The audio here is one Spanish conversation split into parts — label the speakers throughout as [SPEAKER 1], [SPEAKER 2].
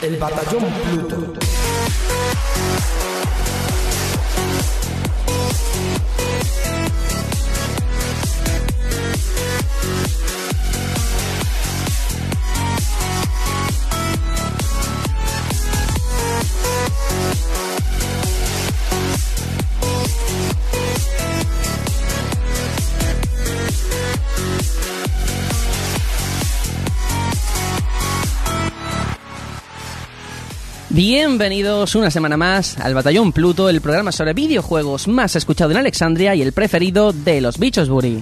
[SPEAKER 1] El batallón Pluto.
[SPEAKER 2] Bienvenidos una semana más al Batallón Pluto, el programa sobre videojuegos más escuchado en Alexandria y el preferido de los bichos Buri.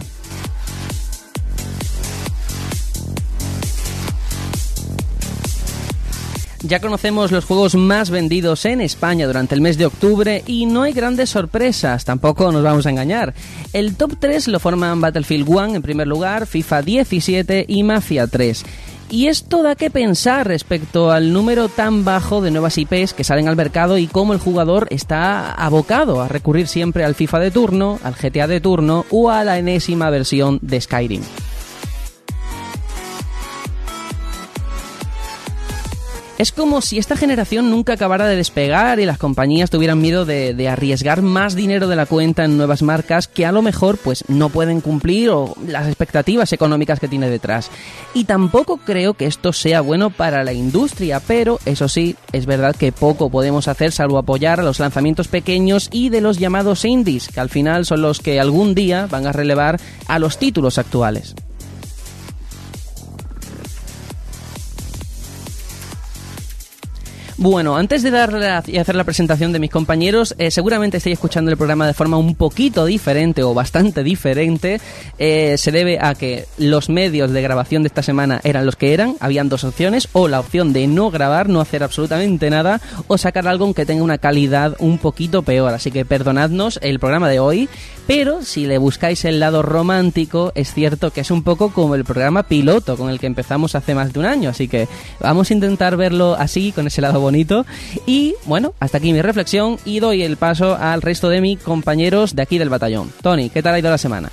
[SPEAKER 2] Ya conocemos los juegos más vendidos en España durante el mes de octubre y no hay grandes sorpresas, tampoco nos vamos a engañar. El top 3 lo forman Battlefield 1 en primer lugar, FIFA 17 y Mafia 3. Y esto da que pensar respecto al número tan bajo de nuevas IPs que salen al mercado y cómo el jugador está abocado a recurrir siempre al FIFA de turno, al GTA de turno o a la enésima versión de Skyrim. Es como si esta generación nunca acabara de despegar y las compañías tuvieran miedo de, arriesgar más dinero de la cuenta en nuevas marcas que a lo mejor pues no pueden cumplir o las expectativas económicas que tiene detrás. Y tampoco creo que esto sea bueno para la industria, pero eso sí, es verdad que poco podemos hacer salvo apoyar a los lanzamientos pequeños y de los llamados indies, que al final son los que algún día van a relevar a los títulos actuales. Bueno, antes de dar y hacer la presentación de mis compañeros, eh, seguramente estáis escuchando el programa de forma un poquito diferente o bastante diferente. Eh, se debe a que los medios de grabación de esta semana eran los que eran. Habían dos opciones, o la opción de no grabar, no hacer absolutamente nada, o sacar algo que tenga una calidad un poquito peor. Así que perdonadnos el programa de hoy, pero si le buscáis el lado romántico, es cierto que es un poco como el programa piloto con el que empezamos hace más de un año. Así que vamos a intentar verlo así, con ese lado bonito. Y bueno, hasta aquí mi reflexión y doy el paso al resto de mis compañeros de aquí del batallón. Tony, ¿qué tal ha ido la semana?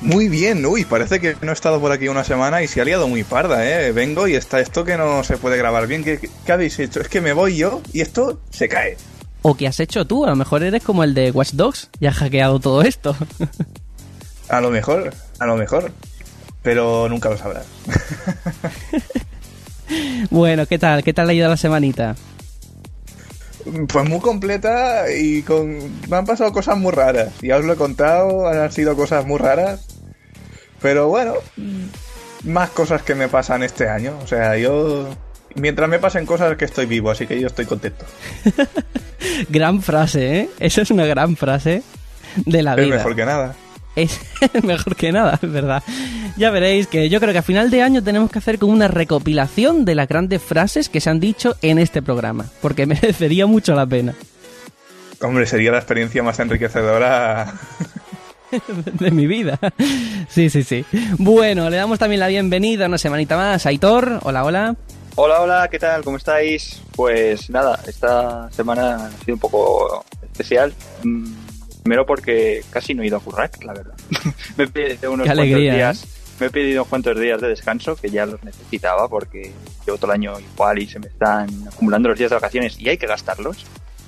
[SPEAKER 3] Muy bien, uy, parece que no he estado por aquí una semana y se ha liado muy parda, ¿eh? Vengo y está esto que no se puede grabar bien. ¿Qué, qué habéis hecho? Es que me voy yo y esto se cae.
[SPEAKER 2] ¿O qué has hecho tú? A lo mejor eres como el de Watch Dogs y has hackeado todo esto.
[SPEAKER 3] a lo mejor, a lo mejor. Pero nunca lo sabrás.
[SPEAKER 2] bueno, ¿qué tal? ¿Qué tal ha ido la semanita?
[SPEAKER 3] Pues muy completa y con... me han pasado cosas muy raras. Ya os lo he contado, han sido cosas muy raras. Pero bueno, más cosas que me pasan este año. O sea, yo... Mientras me pasen cosas que estoy vivo, así que yo estoy contento.
[SPEAKER 2] gran frase, ¿eh? Esa es una gran frase de la
[SPEAKER 3] es
[SPEAKER 2] vida.
[SPEAKER 3] Es mejor que nada.
[SPEAKER 2] Es mejor que nada, es verdad. Ya veréis que yo creo que a final de año tenemos que hacer como una recopilación de las grandes frases que se han dicho en este programa, porque merecería mucho la pena.
[SPEAKER 3] Hombre, sería la experiencia más enriquecedora
[SPEAKER 2] de mi vida. Sí, sí, sí. Bueno, le damos también la bienvenida una semanita más a Aitor. Hola, hola.
[SPEAKER 4] Hola, hola, ¿qué tal? ¿Cómo estáis? Pues nada, esta semana ha sido un poco especial. Primero porque casi no he ido a currar, la verdad. me he pedido unos cuantos días.
[SPEAKER 2] ¿eh?
[SPEAKER 4] Me he pedido unos cuantos días de descanso que ya los necesitaba porque llevo todo el año igual y se me están acumulando los días de vacaciones y hay que gastarlos.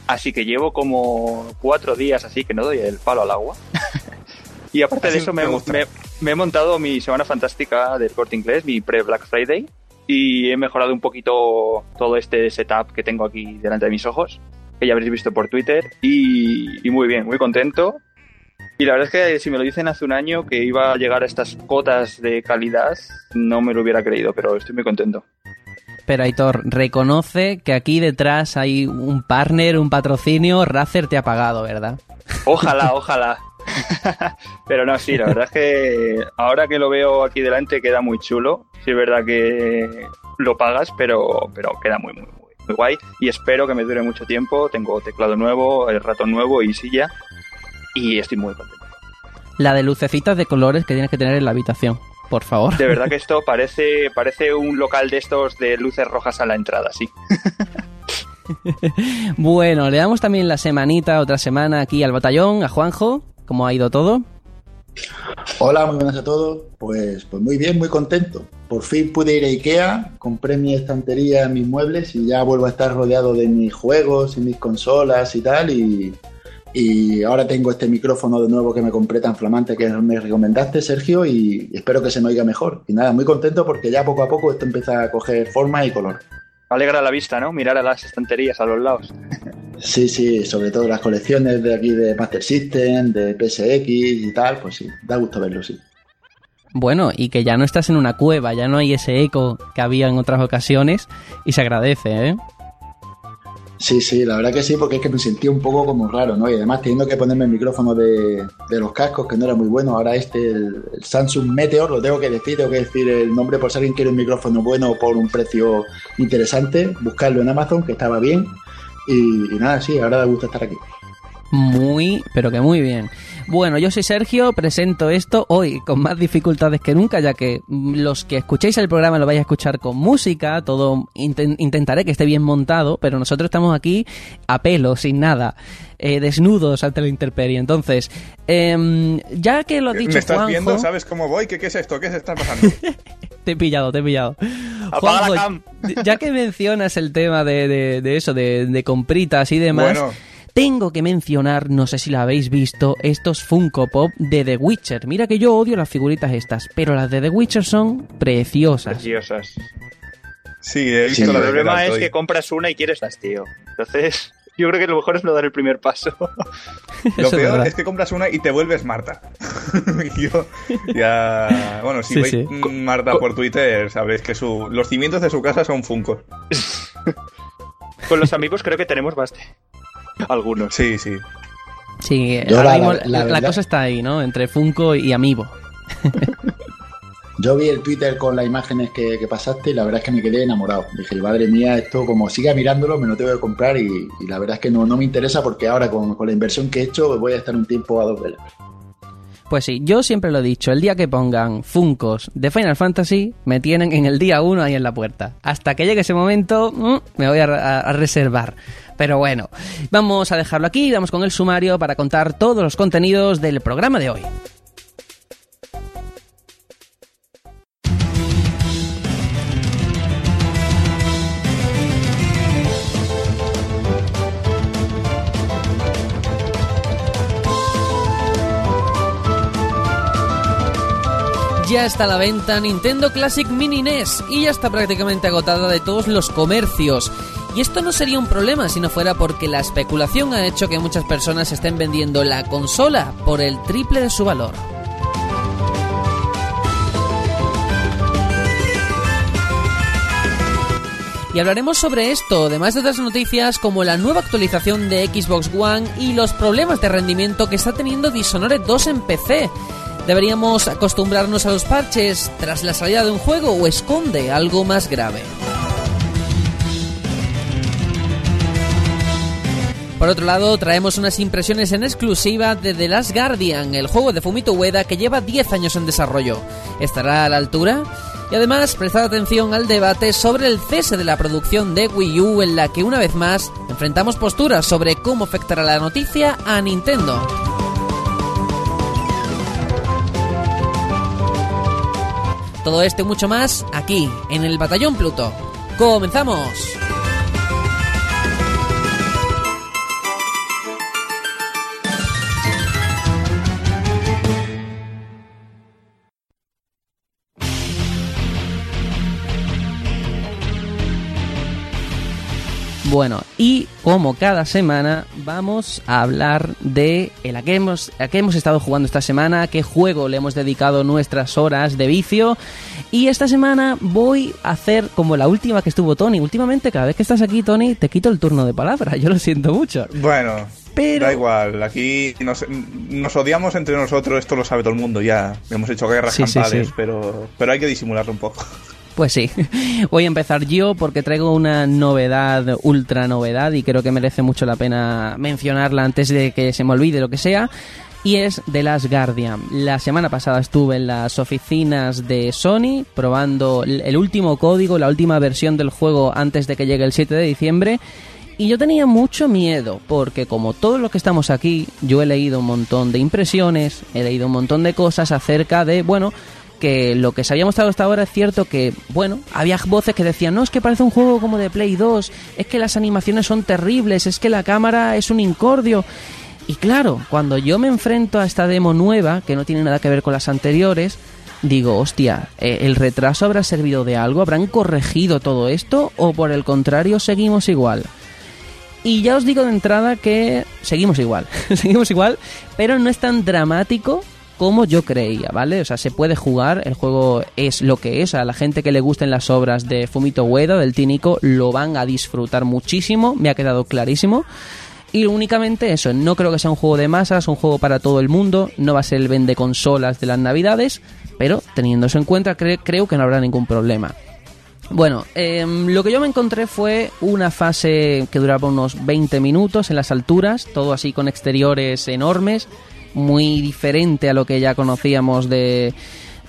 [SPEAKER 4] Así que llevo como cuatro días así que no doy el palo al agua. y aparte
[SPEAKER 3] Así
[SPEAKER 4] de eso me,
[SPEAKER 3] me-
[SPEAKER 4] me he montado mi semana fantástica del corte inglés, mi pre-Black Friday. Y he mejorado un poquito todo este setup que tengo aquí delante de mis ojos, que ya habréis visto por Twitter. Y, y muy bien, muy contento. Y la verdad es que si me lo dicen hace un año que iba a llegar a estas cotas de calidad, no me lo hubiera creído, pero estoy muy contento.
[SPEAKER 2] Pero Aitor, reconoce que aquí detrás hay un partner, un patrocinio. Razer te ha pagado, ¿verdad?
[SPEAKER 4] Ojalá, ojalá. Pero no, sí, la verdad es que ahora que lo veo aquí delante queda muy chulo. Sí es verdad que lo pagas, pero, pero queda muy, muy, muy, muy guay. Y espero que me dure mucho tiempo. Tengo teclado nuevo, el ratón nuevo y silla. Y estoy muy contento.
[SPEAKER 2] La de lucecitas de colores que tienes que tener en la habitación. Por favor.
[SPEAKER 4] De verdad que esto parece, parece un local de estos de luces rojas a la entrada, sí.
[SPEAKER 2] Bueno, le damos también la semanita, otra semana aquí al batallón, a Juanjo. ¿Cómo ha ido todo?
[SPEAKER 1] Hola, muy buenas a todos. Pues, pues muy bien, muy contento. Por fin pude ir a Ikea, compré mi estantería, mis muebles y ya vuelvo a estar rodeado de mis juegos y mis consolas y tal. Y, y ahora tengo este micrófono de nuevo que me compré tan flamante que me recomendaste, Sergio, y espero que se me oiga mejor. Y nada, muy contento porque ya poco a poco esto empieza a coger forma y color.
[SPEAKER 4] Alegra la vista, ¿no? Mirar a las estanterías a los lados.
[SPEAKER 1] Sí, sí, sobre todo las colecciones de aquí de Master System, de PSX y tal, pues sí, da gusto verlo, sí.
[SPEAKER 2] Bueno, y que ya no estás en una cueva, ya no hay ese eco que había en otras ocasiones y se agradece, ¿eh?
[SPEAKER 1] Sí, sí, la verdad que sí, porque es que me sentía un poco como raro, ¿no? Y además teniendo que ponerme el micrófono de, de los cascos, que no era muy bueno, ahora este, el, Samsung Meteor, lo tengo que decir, tengo que decir el nombre por si alguien quiere un micrófono bueno por un precio interesante, buscarlo en Amazon, que estaba bien. Y, y nada, sí, ahora da gusto estar aquí.
[SPEAKER 2] Muy, pero que muy bien. Bueno, yo soy Sergio, presento esto hoy con más dificultades que nunca, ya que los que escuchéis el programa lo vais a escuchar con música, todo inten intentaré que esté bien montado, pero nosotros estamos aquí a pelo, sin nada, eh, desnudos ante la intemperie. Entonces, eh, ya que lo has dicho,
[SPEAKER 3] ¿Me estás
[SPEAKER 2] Juanjo,
[SPEAKER 3] viendo? ¿Sabes cómo voy? ¿Qué, ¿Qué es esto? ¿Qué se está pasando?
[SPEAKER 2] te he pillado, te he pillado.
[SPEAKER 4] Apaga
[SPEAKER 2] Juanjo,
[SPEAKER 4] la cam.
[SPEAKER 2] Ya que mencionas el tema de, de- de eso, de, de compritas y demás,
[SPEAKER 3] Bueno.
[SPEAKER 2] Tengo que mencionar, no sé si la habéis visto, estos Funko Pop de The Witcher. Mira que yo odio las figuritas estas, pero las de The Witcher son preciosas.
[SPEAKER 4] Preciosas.
[SPEAKER 3] Sí, he
[SPEAKER 1] Sí,
[SPEAKER 3] visto
[SPEAKER 4] El problema es
[SPEAKER 3] hoy.
[SPEAKER 4] que compras una y quieres las, tío. Entonces, yo creo que lo mejor es no dar el primer paso.
[SPEAKER 3] Lo
[SPEAKER 2] es
[SPEAKER 3] peor es que compras una y te vuelves Marta. Y yo ya... Bueno, si
[SPEAKER 2] Sí,
[SPEAKER 3] veis
[SPEAKER 2] sí.
[SPEAKER 3] mm, Marta por Twitter, sabréis que su... los cimientos de su casa son Funkos.
[SPEAKER 4] Con los amigos creo que tenemos bastante. Algunos.
[SPEAKER 3] Sí, sí.
[SPEAKER 2] Sí,
[SPEAKER 1] Yo
[SPEAKER 2] ahora
[SPEAKER 1] la-
[SPEAKER 2] mismo
[SPEAKER 1] la-
[SPEAKER 2] la,
[SPEAKER 1] la verdad-
[SPEAKER 2] cosa está ahí, ¿no? Entre Funko y Amiibo.
[SPEAKER 1] Yo vi el Twitter con las imágenes que, que pasaste y la verdad es que me quedé enamorado. Dije, madre mía, esto como siga mirándolo me lo tengo que comprar y, y la verdad es que no, no me interesa porque ahora con, con la inversión que he hecho voy a estar un tiempo a dos velas.
[SPEAKER 2] Pues sí, yo siempre lo he dicho, el día que pongan Funkos de Final Fantasy, me tienen en el día 1 ahí en la puerta. Hasta que llegue ese momento, mm, me voy a, a- a reservar. Pero bueno, vamos a dejarlo aquí y vamos con el sumario para contar todos los contenidos del programa de hoy. Ya está a la venta Nintendo Classic Mini NES y ya está prácticamente agotada de todos los comercios. Y esto no sería un problema si no fuera porque la especulación ha hecho que muchas personas estén vendiendo la consola por el triple de su valor. Y hablaremos sobre esto, además de otras noticias como la nueva actualización de Xbox One y los problemas de rendimiento que está teniendo Dishonored 2 en PC. ¿Deberíamos acostumbrarnos a los parches tras la salida de un juego o esconde algo más grave? Por otro lado, traemos unas impresiones en exclusiva de The Last Guardian, el juego de Fumito Ueda que lleva 10 años en desarrollo. ¿Estará a la altura? Y además, prestad atención al debate sobre el cese de la producción de Wii U en la que una vez más enfrentamos posturas sobre cómo afectará la noticia a Nintendo. Todo esto y mucho más aquí, en el Batallón Pluto. ¡Comenzamos! Bueno, y como cada semana vamos a hablar de el a qué hemos, a qué hemos estado jugando esta semana, a qué juego le hemos dedicado nuestras horas de vicio. Y esta semana voy a hacer como la última que estuvo Tony. Últimamente, cada vez que estás aquí, Tony, te quito el turno de palabra. Yo lo siento mucho.
[SPEAKER 3] Bueno,
[SPEAKER 2] Pero-
[SPEAKER 3] da igual. Aquí nos, nos odiamos entre nosotros, esto lo sabe todo el mundo ya. Hemos hecho guerras
[SPEAKER 2] Sí, sí,
[SPEAKER 3] campales,
[SPEAKER 2] sí.
[SPEAKER 3] Pero, pero hay que disimularlo un poco.
[SPEAKER 2] Pues sí, voy a empezar yo porque traigo una novedad, ultra novedad, y creo que merece mucho la pena mencionarla antes de que se me olvide lo que sea. Y es The Last Guardian. La semana pasada estuve en las oficinas de Sony probando el último código, la última versión del juego antes de que llegue el 7 de diciembre. Y yo tenía mucho miedo, porque como todos los que estamos aquí, yo he leído un montón de impresiones, he leído un montón de cosas acerca de, bueno, que lo que se había mostrado hasta ahora es cierto que, bueno, había voces que decían, no, es que parece un juego como de Play 2, es que las animaciones son terribles, es que la cámara es un incordio. Y claro, cuando yo me enfrento a esta demo nueva, que no tiene nada que ver con las anteriores, digo, hostia, eh, ¿el retraso habrá servido de algo? ¿Habrán corregido todo esto? ¿O por el contrario seguimos igual? Y ya os digo de entrada que seguimos igual, seguimos igual, pero no es tan dramático como yo creía, ¿vale? O sea, se puede jugar, el juego es lo que es, a la gente que le gusten las obras de Fumito Ueda, del Tínico, lo van a disfrutar muchísimo, me ha quedado clarísimo. Y únicamente eso, no creo que sea un juego de masas, un juego para todo el mundo, no va a ser el vende consolas de las navidades, pero teniendo eso en cuenta creo que no habrá ningún problema. Bueno, em, lo que yo me encontré fue una fase que duraba unos 20 minutos en las alturas, todo así con exteriores enormes, muy diferente a lo que ya conocíamos de,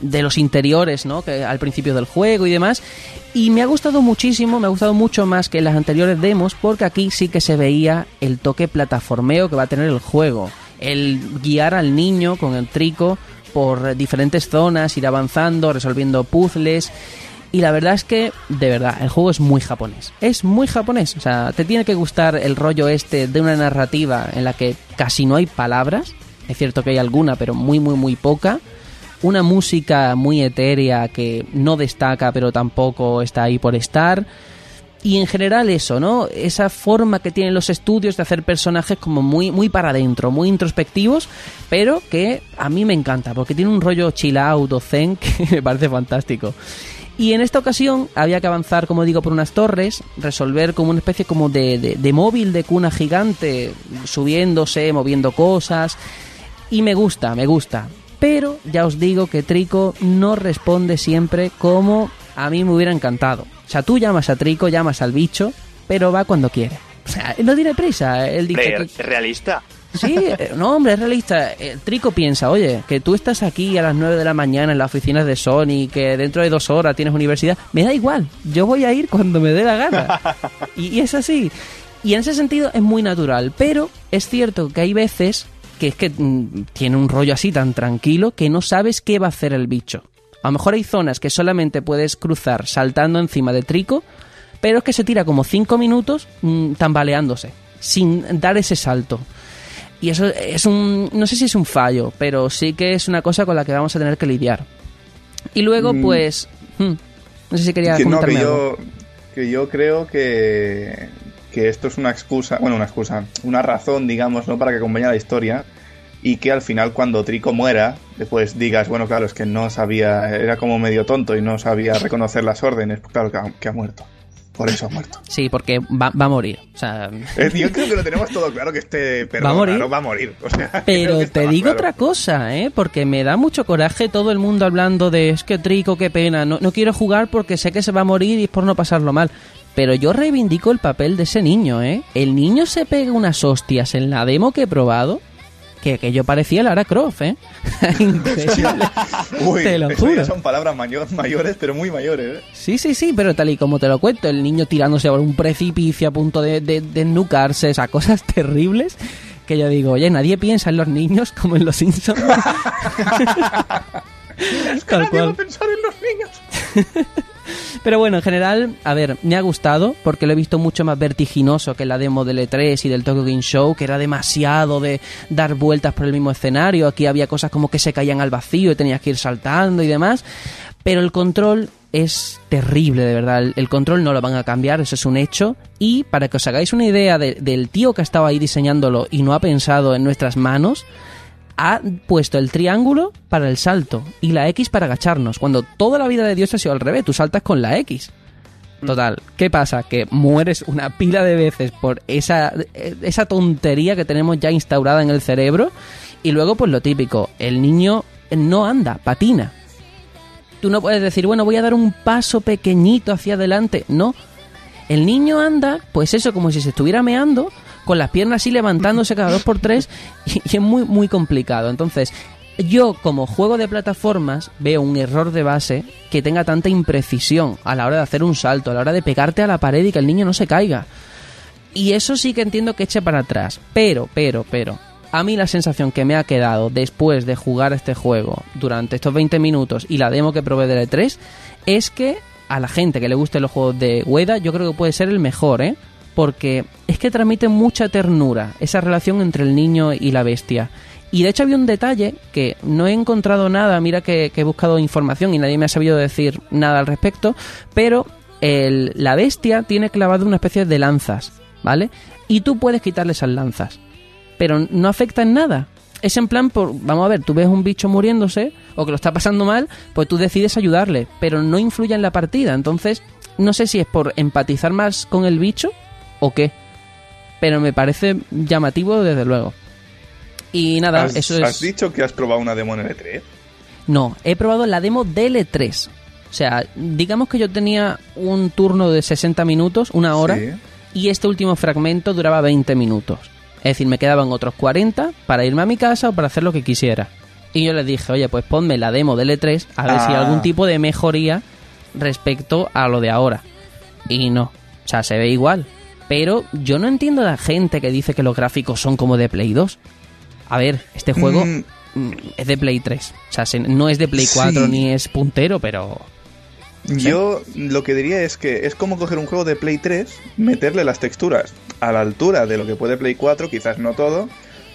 [SPEAKER 2] de los interiores, ¿no? Que al principio del juego y demás. Y me ha gustado muchísimo, me ha gustado mucho más que las anteriores demos, porque aquí sí que se veía el toque plataformeo que va a tener el juego. El guiar al niño con el trico por diferentes zonas, ir avanzando, resolviendo puzzles. Y la verdad es que, de verdad, el juego es muy japonés. Es muy japonés. O sea, te tiene que gustar el rollo este de una narrativa en la que casi no hay palabras es cierto que hay alguna, pero muy, muy, muy poca. Una música muy etérea que no destaca, pero tampoco está ahí por estar. Y en general eso, ¿no? Esa forma que tienen los estudios de hacer personajes como muy, muy para adentro, muy introspectivos, pero que a mí me encanta, porque tiene un rollo chill out zen que me parece fantástico. Y en esta ocasión había que avanzar, como digo, por unas torres, resolver como una especie como de, de, de móvil de cuna gigante, subiéndose, moviendo cosas y me gusta, me gusta. Pero ya os digo que Trico no responde siempre como a mí me hubiera encantado. O sea, tú llamas a Trico, llamas al bicho, pero va cuando quiere. O sea, no tiene prisa. Él dice
[SPEAKER 4] ¿Es realista?
[SPEAKER 2] Sí, eh, no, hombre, es realista. El Trico piensa, oye, que tú estás aquí a las 9 de la mañana en las oficinas de Sony, que dentro de dos horas tienes universidad. Me da igual, yo voy a ir cuando me dé la gana. Y, y es así. Y en ese sentido es muy natural. Pero es cierto que hay veces que es que mm, tiene un rollo así tan tranquilo que no sabes qué va a hacer el bicho. A lo mejor hay zonas que solamente puedes cruzar saltando encima de Trico, pero es que se tira como 5 minutos mm, tambaleándose, sin dar ese salto. Y eso es un. No sé si es un fallo, pero sí que es una cosa con la que vamos a tener que lidiar. Y luego, mm. pues. Hmm, no sé si quería
[SPEAKER 3] que,
[SPEAKER 2] comentarme
[SPEAKER 3] que
[SPEAKER 2] algo.
[SPEAKER 3] Yo, que yo creo que, que esto es una excusa, bueno, una excusa, una razón, digamos, ¿no? Para que acompañe la historia y que al final cuando Trico muera, después digas, bueno, claro, es que no sabía, era como medio tonto y no sabía reconocer las órdenes, claro que ha, que ha muerto. Por eso ha muerto.
[SPEAKER 2] Sí, porque va, va a morir. O sea,
[SPEAKER 3] Eh, Yo creo que lo tenemos todo claro que este perro
[SPEAKER 2] ¿Va a morir?
[SPEAKER 3] raro va a morir. O sea, creo
[SPEAKER 2] Pero te digo
[SPEAKER 3] claro.
[SPEAKER 2] otra cosa, ¿eh? Porque me da mucho coraje todo el mundo hablando de es que Trico, qué pena, no, no quiero jugar porque sé que se va a morir y es por no pasarlo mal. Pero yo reivindico el papel de ese niño, ¿eh? El niño se pega unas hostias en la demo que he probado que, que yo parecía Lara Croft, ¿eh? Increíble.
[SPEAKER 3] Uy,
[SPEAKER 2] te lo juro.
[SPEAKER 3] son palabras mayo- mayores, pero muy mayores. ¿eh?
[SPEAKER 2] Sí, sí, sí, pero tal y como te lo cuento, el niño tirándose por un precipicio a punto de, de, de ennucarse, sea, cosas terribles que yo digo, oye, nadie piensa en los niños como en los Simpsons. Tal
[SPEAKER 3] Nadie va
[SPEAKER 2] cual.
[SPEAKER 3] a pensar en los niños.
[SPEAKER 2] Pero bueno, en general, a ver, me ha gustado porque lo he visto mucho más vertiginoso que la demo del E3 y del Tokyo Game Show, que era demasiado de dar vueltas por el mismo escenario. Aquí había cosas como que se caían al vacío y tenías que ir saltando y demás. Pero el control es terrible, de verdad. El, control no lo van a cambiar, eso es un hecho. Y para que os hagáis una idea de- del tío que ha estado ahí diseñándolo y no ha pensado en nuestras manos, ha puesto el triángulo para el salto y la X para agacharnos, cuando toda la vida de Dios ha sido al revés, tú saltas con la X. Total, ¿qué pasa? Que mueres una pila de veces por esa, esa tontería que tenemos ya instaurada en el cerebro y luego pues lo típico, el niño no anda, patina. Tú no puedes decir, bueno, voy a dar un paso pequeñito hacia adelante, no. El niño anda, pues eso, como si se estuviera meando, con las piernas así levantándose cada dos por tres, y, es muy, muy complicado. Entonces, yo como juego de plataformas veo un error de base que tenga tanta imprecisión a la hora de hacer un salto, a la hora de pegarte a la pared y que el niño no se caiga. Y eso sí que entiendo que eche para atrás. Pero, pero, pero. A mí la sensación que me ha quedado después de jugar este juego durante estos 20 minutos y la demo que probé de E3 es que a la gente que le guste los juegos de Ueda yo creo que puede ser el mejor, ¿eh? Porque es que transmite mucha ternura esa relación entre el niño y la bestia. Y de hecho había un detalle que no he encontrado nada, mira que, he buscado información y nadie me ha sabido decir nada al respecto, pero el- la bestia tiene clavado una especie de lanzas, ¿vale? Y tú puedes quitarle esas lanzas, pero no afecta en nada. Es en plan, por, vamos a ver, tú ves un bicho muriéndose o que lo está pasando mal, pues tú decides ayudarle, pero no influye en la partida. Entonces, no sé si es por empatizar más con el bicho o qué, pero me parece llamativo desde luego. Y nada,
[SPEAKER 3] ¿Has,
[SPEAKER 2] eso es...
[SPEAKER 3] has dicho que has probado una demo en el E3?
[SPEAKER 2] No, he probado la demo DL3. O sea, digamos que yo tenía un turno de 60 minutos, una hora,
[SPEAKER 3] Sí.
[SPEAKER 2] y este último fragmento duraba 20 minutos. Es decir, me quedaban otros 40 para irme a mi casa o para hacer lo que quisiera. Y yo les dije, oye, pues ponme la demo DL3 a ver si hay
[SPEAKER 3] Ah.
[SPEAKER 2] algún tipo de mejoría respecto a lo de ahora. Y no, o sea, se ve igual. Pero yo no entiendo a la gente que dice que los gráficos son como de Play 2. A ver, este juego
[SPEAKER 3] Mm,
[SPEAKER 2] mm, es de Play 3. O sea, se- no es de Play 4
[SPEAKER 3] Sí.
[SPEAKER 2] ni es puntero, pero...
[SPEAKER 3] Yo lo que diría es que es como coger un juego de Play 3, meterle las texturas a la altura de lo que puede Play 4, quizás no todo,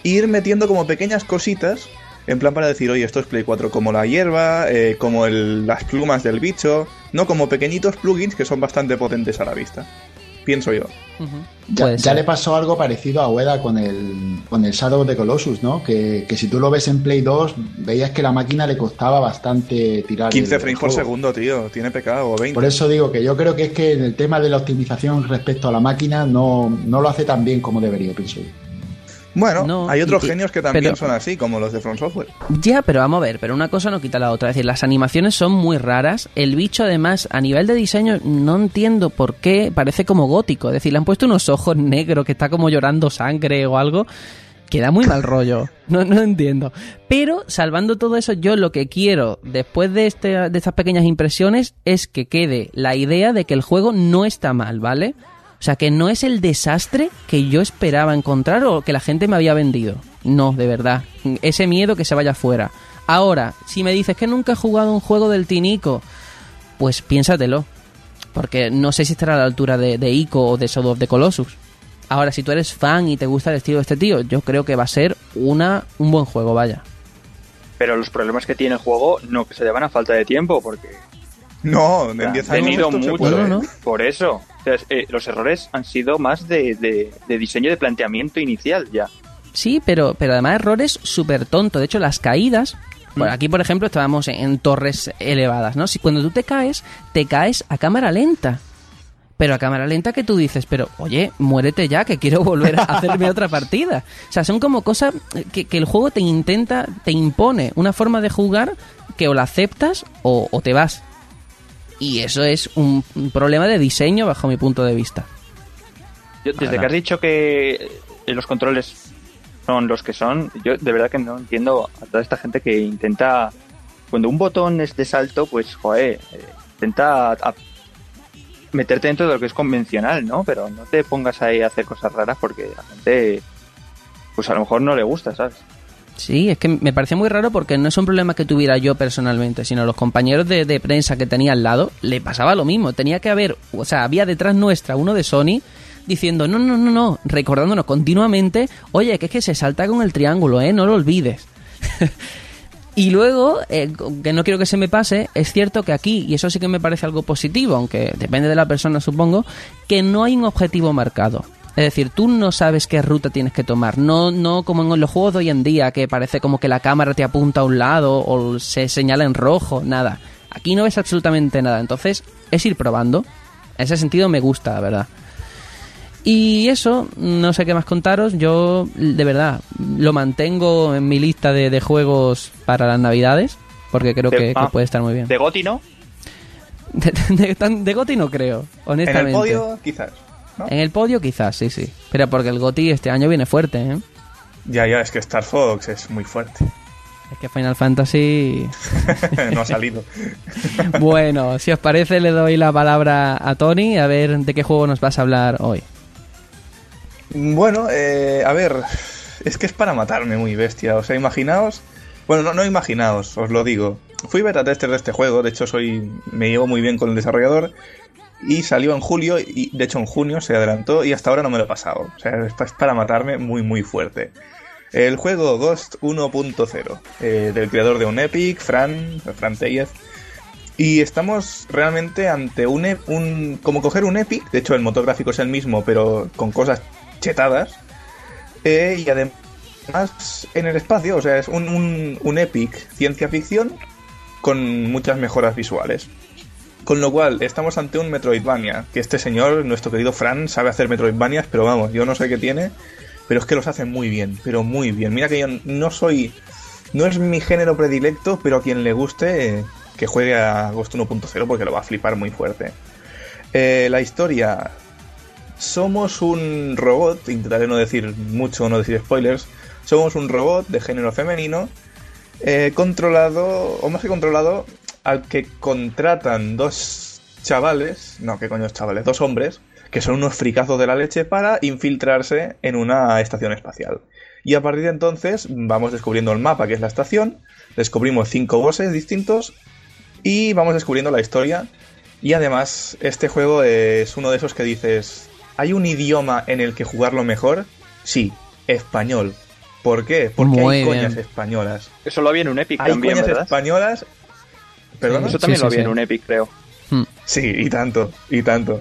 [SPEAKER 3] e ir metiendo como pequeñas cositas, en plan para decir, oye, esto es Play 4, como la hierba, eh, como el- las plumas del bicho, no como pequeñitos plugins que son bastante potentes a la vista. Pienso yo.
[SPEAKER 1] Ya,
[SPEAKER 2] Puede
[SPEAKER 1] ya le pasó algo parecido a Ueda con el, con el Shadow of the Colossus, ¿no? Que, que si tú lo ves en Play 2, veías que la máquina le costaba bastante tirar.
[SPEAKER 3] 15
[SPEAKER 1] el-
[SPEAKER 3] frames por segundo, tío, tiene pecado, o 20.
[SPEAKER 1] Por eso digo que yo creo que es que en el tema de la optimización respecto a la máquina no, no lo hace tan bien como debería, pienso yo.
[SPEAKER 3] Bueno,
[SPEAKER 2] No,
[SPEAKER 3] hay otros
[SPEAKER 2] y-
[SPEAKER 3] genios que también
[SPEAKER 2] pero-
[SPEAKER 3] son así, como los de From Software.
[SPEAKER 2] Ya, pero vamos a ver, pero una cosa no quita la otra. Es decir, las animaciones son muy raras. El bicho, además, a nivel de diseño, no entiendo por qué parece como gótico. Es decir, le han puesto unos ojos negros que está como llorando sangre o algo. Que da muy mal rollo. No, no entiendo. Pero, salvando todo eso, yo lo que quiero, después de, este, de estas pequeñas impresiones, es que quede la idea de que el juego no está mal, ¿vale? O sea, que no es el desastre que yo esperaba encontrar o que la gente me había vendido. No, de verdad. Ese miedo que se vaya fuera. Ahora, si me dices que nunca he jugado un juego del Tinico, pues piénsatelo. Porque no sé si estará a la altura de, de Ico o de Shadow of the Colossus. Ahora, si tú eres fan y te gusta el estilo de este tío, yo creo que va a ser una, un buen juego, vaya.
[SPEAKER 4] Pero los problemas que tiene el juego no que se deban a falta de tiempo, porque
[SPEAKER 3] No, en
[SPEAKER 4] ha
[SPEAKER 3] 10 años
[SPEAKER 4] tenido mucho.
[SPEAKER 3] puede.
[SPEAKER 2] No, no.
[SPEAKER 4] Por eso. Sea, eh, los errores han sido más de, de- de diseño de planteamiento inicial ya.
[SPEAKER 2] Sí, pero, pero además errores súper tontos. De hecho, las caídas. Por aquí, por ejemplo, estábamos en, en torres elevadas, ¿no? Si cuando tú te caes, te caes a cámara lenta. Pero a cámara lenta que tú dices, pero oye, muérete ya, que quiero volver a hacerme otra partida. O sea, son como cosas que, que el juego te intenta, te impone una forma de jugar que o la aceptas o, o te vas. Y eso es un, un problema de diseño bajo mi punto de vista.
[SPEAKER 4] Yo, desde que has dicho que eh, los controles son los que son, yo de verdad que no entiendo a toda esta gente que intenta, cuando un botón es de salto, pues, joder, eh, intenta a- meterte dentro de lo que es convencional, ¿no? Pero no te pongas ahí a hacer cosas raras porque a la gente, pues a lo mejor no le gusta, ¿sabes?
[SPEAKER 2] Sí, es que me parece muy raro porque no es un problema que tuviera yo personalmente, sino los compañeros de, prensa que tenía al lado, le pasaba lo mismo. Tenía que haber, o sea, había detrás nuestra uno de Sony diciendo, no, no, no, no, recordándonos continuamente, oye, que es que se salta con el triángulo, ¿eh? No lo olvides. y luego, eh, que no quiero que se me pase, es cierto que aquí, y eso sí que me parece algo positivo, aunque depende de la persona supongo, que no hay un objetivo marcado. Es decir, tú no sabes qué ruta tienes que tomar. No, no como en los juegos de hoy en día, que parece como que la cámara te apunta a un lado o se señala en rojo. Nada. Aquí no ves absolutamente nada. Entonces, es ir probando. En ese sentido me gusta, la verdad. Y eso, no sé qué más contaros. Yo, de verdad, lo mantengo en mi lista de, de juegos para las navidades. Porque creo
[SPEAKER 4] De-
[SPEAKER 2] que, que puede estar muy bien.
[SPEAKER 4] De Goti, ¿no?
[SPEAKER 2] De, de, Goti no creo,
[SPEAKER 3] En
[SPEAKER 2] honestamente.
[SPEAKER 3] el podio, quizás. ¿No?
[SPEAKER 2] En el podio quizás, sí, sí. Pero porque el GOTI este año viene fuerte, ¿eh?
[SPEAKER 3] Ya, ya, es que Star Fox es muy fuerte.
[SPEAKER 2] Es que Final Fantasy...
[SPEAKER 3] no ha salido.
[SPEAKER 2] bueno, si os parece le doy la palabra a Tony a ver de qué juego nos vas a hablar hoy.
[SPEAKER 3] Bueno, eh, a ver, es que es para matarme muy bestia. O sea, imaginaos. Bueno, no, no imaginaos, os lo digo. Fui beta tester de este juego, de hecho soy me llevo muy bien con el desarrollador y salió en julio y de hecho en junio se adelantó y hasta ahora no me lo he pasado. O sea, es para matarme muy muy fuerte. El juego Ghost 1.0 eh, del creador de un Epic, Fran, Fran Tellez. Y estamos realmente ante un, e, un como coger un Epic, de hecho el motor gráfico es el mismo, pero con cosas chetadas. Eh, y además en el espacio, o sea, es un, un, Epic ciencia ficción con muchas mejoras visuales. Con lo cual, estamos ante un Metroidvania, que este señor, nuestro querido Fran, sabe hacer Metroidvanias, pero vamos, yo no sé qué tiene, pero es que los hace muy bien, pero muy bien. Mira que yo no soy, no es mi género predilecto, pero a quien le guste, que juegue a Ghost 1.0 porque lo va a flipar muy fuerte. Eh, la historia somos un robot, intentaré no decir mucho, no decir spoilers, somos un robot de género femenino eh, controlado, o más que controlado, al que contratan dos chavales, no, ¿qué coño chavales? Dos hombres, que son unos fricazos de la leche para infiltrarse en una estación espacial. Y a partir de entonces vamos descubriendo el mapa, que es la estación, descubrimos cinco bosses distintos y vamos descubriendo la historia. Y además, este juego es uno de esos que dices, ¿Hay un idioma en el que jugarlo mejor? Sí, español. ¿Por qué? Porque hay coñas españolas.
[SPEAKER 4] Eso lo había en un Epic
[SPEAKER 3] hay
[SPEAKER 4] también,
[SPEAKER 3] coñas españolas.
[SPEAKER 4] ¿Perdón? Eso también lo había en un Epic, creo.
[SPEAKER 3] Hmm. Sí, y tanto, y tanto.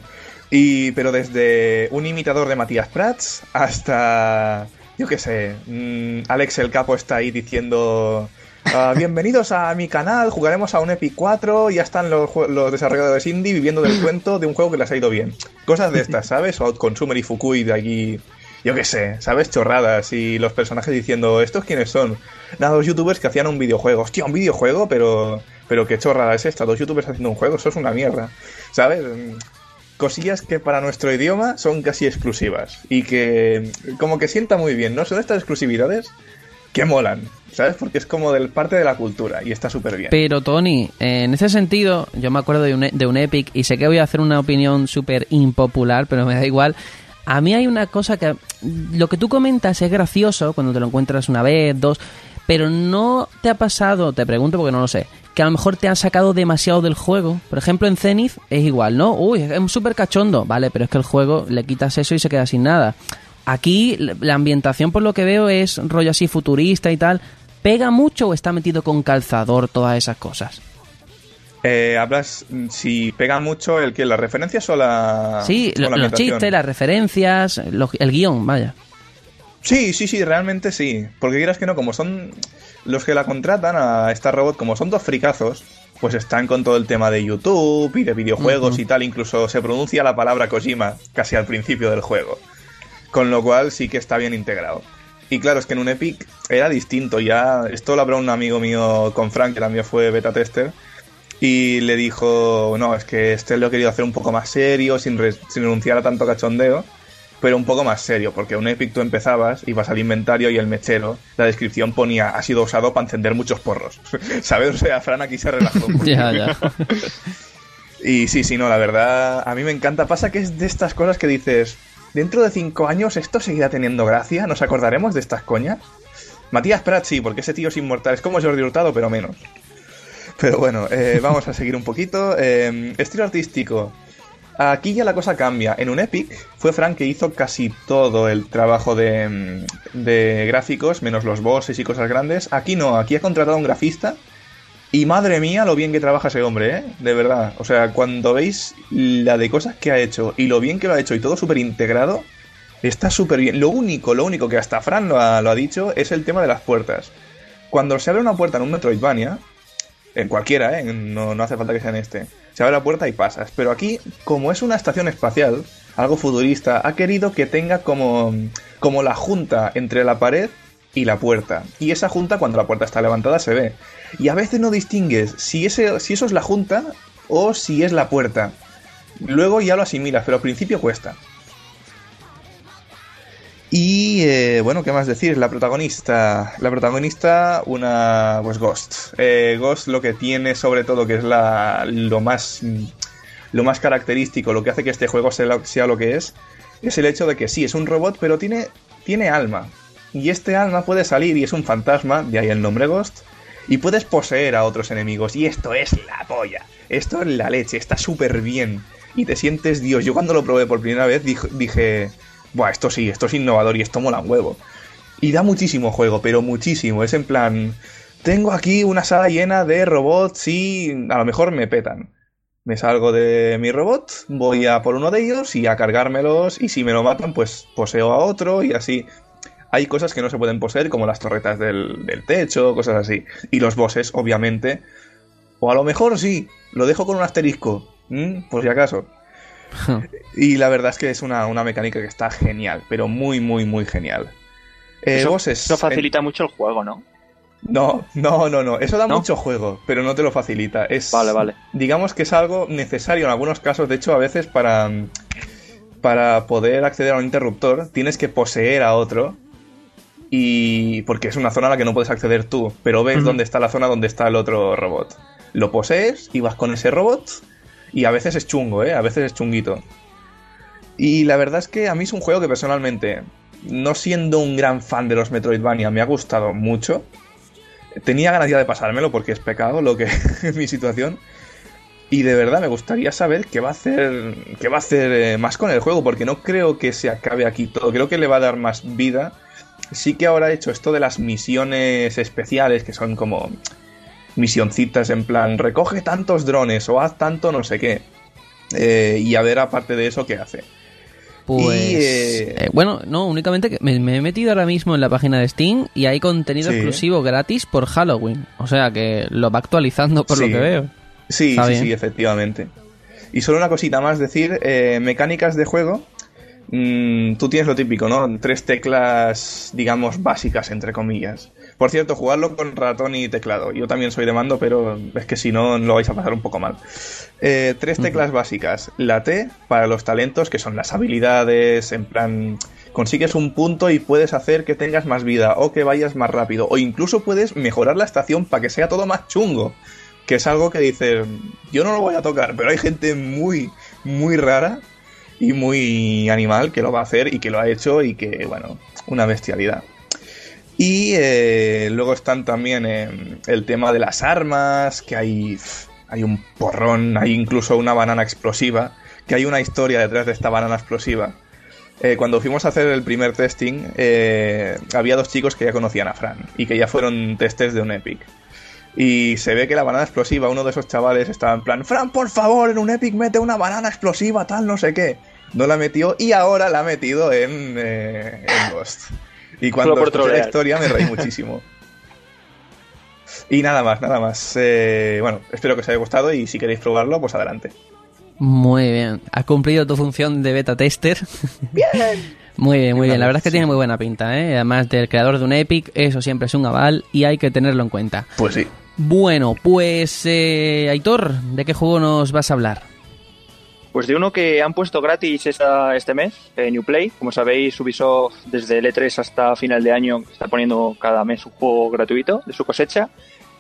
[SPEAKER 3] Y, pero desde un imitador de Matías Prats hasta, yo qué sé, mm, Alex el Capo está ahí diciendo Ah, bienvenidos a mi canal, jugaremos a un Epic 4, ya están los, los, desarrolladores indie viviendo del cuento de un juego que les ha ido bien. Cosas de estas, ¿sabes? O Outconsumer y Fukui de aquí, yo qué sé, ¿sabes? Chorradas y los personajes diciendo, ¿estos quiénes son? Nada, dos youtubers que hacían un videojuego. Hostia, un videojuego, pero, pero qué chorrada es esta, dos youtubers haciendo un juego, eso es una mierda, ¿sabes? cosillas que para nuestro idioma son casi exclusivas y que como que sienta muy bien, ¿no? Son estas exclusividades que molan, ¿sabes? Porque es como del parte de la cultura y está súper bien.
[SPEAKER 2] Pero Tony, en ese sentido, yo me acuerdo de un, de un Epic y sé que voy a hacer una opinión súper impopular, pero me da igual. A mí hay una cosa que... Lo que tú comentas es gracioso cuando te lo encuentras una vez, dos, pero no te ha pasado, te pregunto porque no lo sé, que a lo mejor te han sacado demasiado del juego. Por ejemplo, en Zenith es igual, ¿no? Uy, es súper cachondo. Vale, pero es que el juego le quitas eso y se queda sin nada. Aquí la ambientación, por lo que veo, es rollo así futurista y tal. ¿Pega mucho o está metido con calzador todas esas cosas?
[SPEAKER 3] Eh, hablas si pega mucho el que las referencias o la
[SPEAKER 2] sí los chistes las referencias el guion vaya
[SPEAKER 3] sí sí sí realmente sí porque quieras que no como son los que la contratan a esta robot como son dos fricazos pues están con todo el tema de YouTube y de videojuegos y tal incluso se pronuncia la palabra Kojima casi al principio del juego con lo cual sí que está bien integrado. Y claro, es que en un Epic era distinto. Ya, esto lo habló un amigo mío con Frank, que también fue beta tester. Y le dijo, no, es que este lo he querido hacer un poco más serio, sin, renunciar a tanto cachondeo, pero un poco más serio, porque un Epic tú empezabas, ibas al inventario y el mechero, la descripción ponía, ha sido usado para encender muchos porros. ¿Sabes? O sea, Fran aquí se relajó. ya, ya. y sí, sí, no, la verdad, a mí me encanta. Pasa que es de estas cosas que dices, ¿Dentro de cinco años esto seguirá teniendo gracia? ¿Nos acordaremos de estas coñas? Matías Prat sí, porque ese tío es inmortal. Es como Jordi Hurtado, pero menos. Pero bueno, eh, vamos a seguir un poquito. Eh, estilo artístico. Aquí ya la cosa cambia. En un Epic fue Frank que hizo casi todo el trabajo de, de gráficos, menos los bosses y cosas grandes. Aquí no, aquí ha contratado a un grafista y madre mía, lo bien que trabaja ese hombre, ¿eh? De verdad. O sea, cuando veis la de cosas que ha hecho y lo bien que lo ha hecho y todo súper integrado, está súper bien. Lo único, lo único que hasta Fran lo ha, lo ha, dicho es el tema de las puertas. Cuando se abre una puerta en un Metroidvania, en cualquiera, ¿eh? No, no hace falta que sea en este, se abre la puerta y pasas. Pero aquí, como es una estación espacial, algo futurista, ha querido que tenga como, como la junta entre la pared y la puerta. Y esa junta, cuando la puerta está levantada, se ve. Y a veces no distingues si, ese, si eso es la junta o si es la puerta. Luego ya lo asimilas, pero al principio cuesta. Y eh, bueno, ¿qué más decir? La protagonista. La protagonista, una. Pues Ghost. Eh, Ghost lo que tiene sobre todo, que es la, lo más. Lo más característico, lo que hace que este juego sea lo, sea lo que es, es el hecho de que sí, es un robot, pero tiene, tiene alma. Y este alma puede salir y es un fantasma, de ahí el nombre Ghost, y puedes poseer a otros enemigos. Y esto es la polla. Esto es la leche, está súper bien. Y te sientes Dios. Yo cuando lo probé por primera vez dije, Buah, esto sí, esto es innovador y esto mola un huevo. Y da muchísimo juego, pero muchísimo. Es en plan, tengo aquí una sala llena de robots y a lo mejor me petan. Me salgo de mi robot, voy a por uno de ellos y a cargármelos y si me lo matan pues poseo a otro y así. Hay cosas que no se pueden poseer como las torretas del, techo, cosas así. Y los bosses, obviamente. O a lo mejor sí, lo dejo con un asterisco, por si acaso. y la verdad es que es una, mecánica que está genial, pero muy, muy, muy genial.
[SPEAKER 4] Eh, eso, facilita mucho el juego, ¿no?
[SPEAKER 3] No, no, no, no. Eso da mucho juego, pero no te lo facilita. Es,
[SPEAKER 4] vale, vale.
[SPEAKER 3] Digamos que es algo necesario en algunos casos. De hecho, a veces para, para poder acceder a un interruptor tienes que poseer a otro. Y porque es una zona a la que no puedes acceder tú, pero ves dónde está la zona donde está el otro robot. Lo posees y vas con ese robot. Y a veces es chungo, ¿eh? A veces es chunguito. Y la verdad es que a mí es un juego que personalmente, no siendo un gran fan de los Metroidvania, me ha gustado mucho. Tenía ganas de pasármelo porque es pecado lo que es mi situación. Y de verdad me gustaría saber qué va a hacer, qué va a hacer eh, más con el juego, porque no creo que se acabe aquí todo. Creo que le va a dar más vida. Sí que ahora he hecho esto de las misiones especiales, que son como misioncitas en plan, recoge tantos drones o haz tanto no sé qué. Eh, y a ver aparte de eso qué hace.
[SPEAKER 2] Pues eh, eh, bueno, no, únicamente que me, he metido ahora mismo en la página de Steam y hay contenido exclusivo gratis por Halloween. O sea que lo va actualizando por lo que veo.
[SPEAKER 3] Sí, sí, sí, efectivamente. Y solo una cosita más, decir, mecánicas de juego. Mm, tú tienes lo típico, ¿no? Tres teclas, digamos, básicas, entre comillas. Por cierto, jugarlo con ratón y teclado. Yo también soy de mando, pero es que si no, lo vais a pasar un poco mal. Eh, tres teclas básicas. La T para los talentos, que son las habilidades, en plan, consigues un punto y puedes hacer que tengas más vida o que vayas más rápido. O incluso puedes mejorar la estación para que sea todo más chungo. Que es algo que dices, yo no lo voy a tocar, pero hay gente muy, muy rara y muy animal que lo va a hacer y que lo ha hecho y que, bueno, una bestialidad. Y eh, luego están también eh, el tema de las armas, que hay, hay un porrón, hay incluso una banana explosiva, que hay una historia detrás de esta banana explosiva. Eh, cuando fuimos a hacer el primer testing, había dos chicos que ya conocían a Fran y que ya fueron testes de un Epic. Y se ve que la banana explosiva, uno de esos chavales estaba en plan, Fran, por favor, en un Epic mete una banana explosiva, tal, no sé qué. No la metió y ahora la ha metido en, en Ghost. Y cuando escuché la historia me reí muchísimo. y nada más, nada más. Eh, bueno, espero que os haya gustado y si queréis probarlo, pues adelante.
[SPEAKER 2] Muy bien. Has cumplido tu función de beta tester.
[SPEAKER 3] Bien.
[SPEAKER 2] muy bien, muy bien. La verdad es que tiene muy buena pinta, ¿eh? Además del creador de un Epic, eso siempre es un aval y hay que tenerlo en cuenta.
[SPEAKER 3] Pues sí.
[SPEAKER 2] Bueno, pues eh, Aitor, ¿de qué juego nos vas a hablar?
[SPEAKER 4] Pues de uno que han puesto gratis este mes, eh, New Play. Como sabéis, Ubisoft desde el E3 hasta final de año está poniendo cada mes un juego gratuito de su cosecha.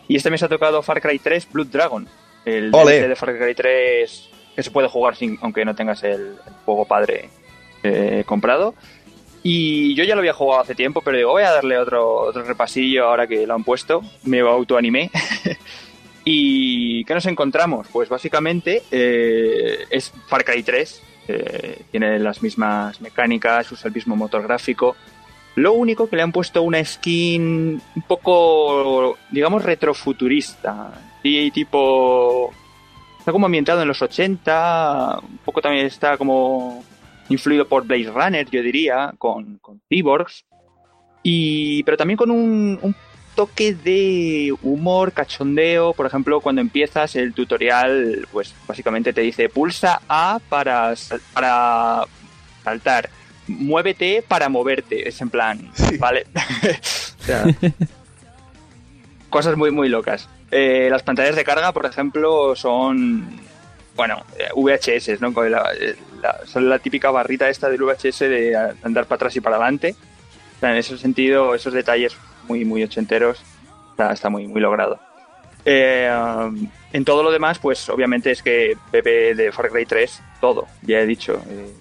[SPEAKER 4] Y este mes ha tocado Far Cry 3 Blood Dragon. El DLC de Far Cry 3 que se puede jugar sin, aunque no tengas el, juego padre eh, comprado. Y yo ya lo había jugado hace tiempo, pero digo, voy a darle otro, otro repasillo ahora que lo han puesto. Me autoanimé. ¿Y qué nos encontramos? Pues básicamente eh, es Far Cry 3, eh, tiene las mismas mecánicas, usa el mismo motor gráfico. Lo único que le han puesto una skin un poco, digamos, retrofuturista. Y tipo... Está como ambientado en los 80, un poco también está como influido por Blaze Runner, yo diría, con, con cyborgs. Y, pero también con un toque de humor, cachondeo. Por ejemplo, cuando empiezas el tutorial, pues básicamente te dice pulsa A para, para saltar, muévete para moverte. Es en plan, ¿vale? cosas muy, muy locas. Eh, las pantallas de carga, por ejemplo, son, bueno, eh, VHS, ¿no? son la típica barrita esta del VHS de andar para atrás y para adelante. en ese sentido, esos detalles muy, muy ochenteros, está, muy, muy logrado. Eh, um, en todo lo demás, pues obviamente es que Pepe de Far Cry 3, todo, ya he dicho. Eh,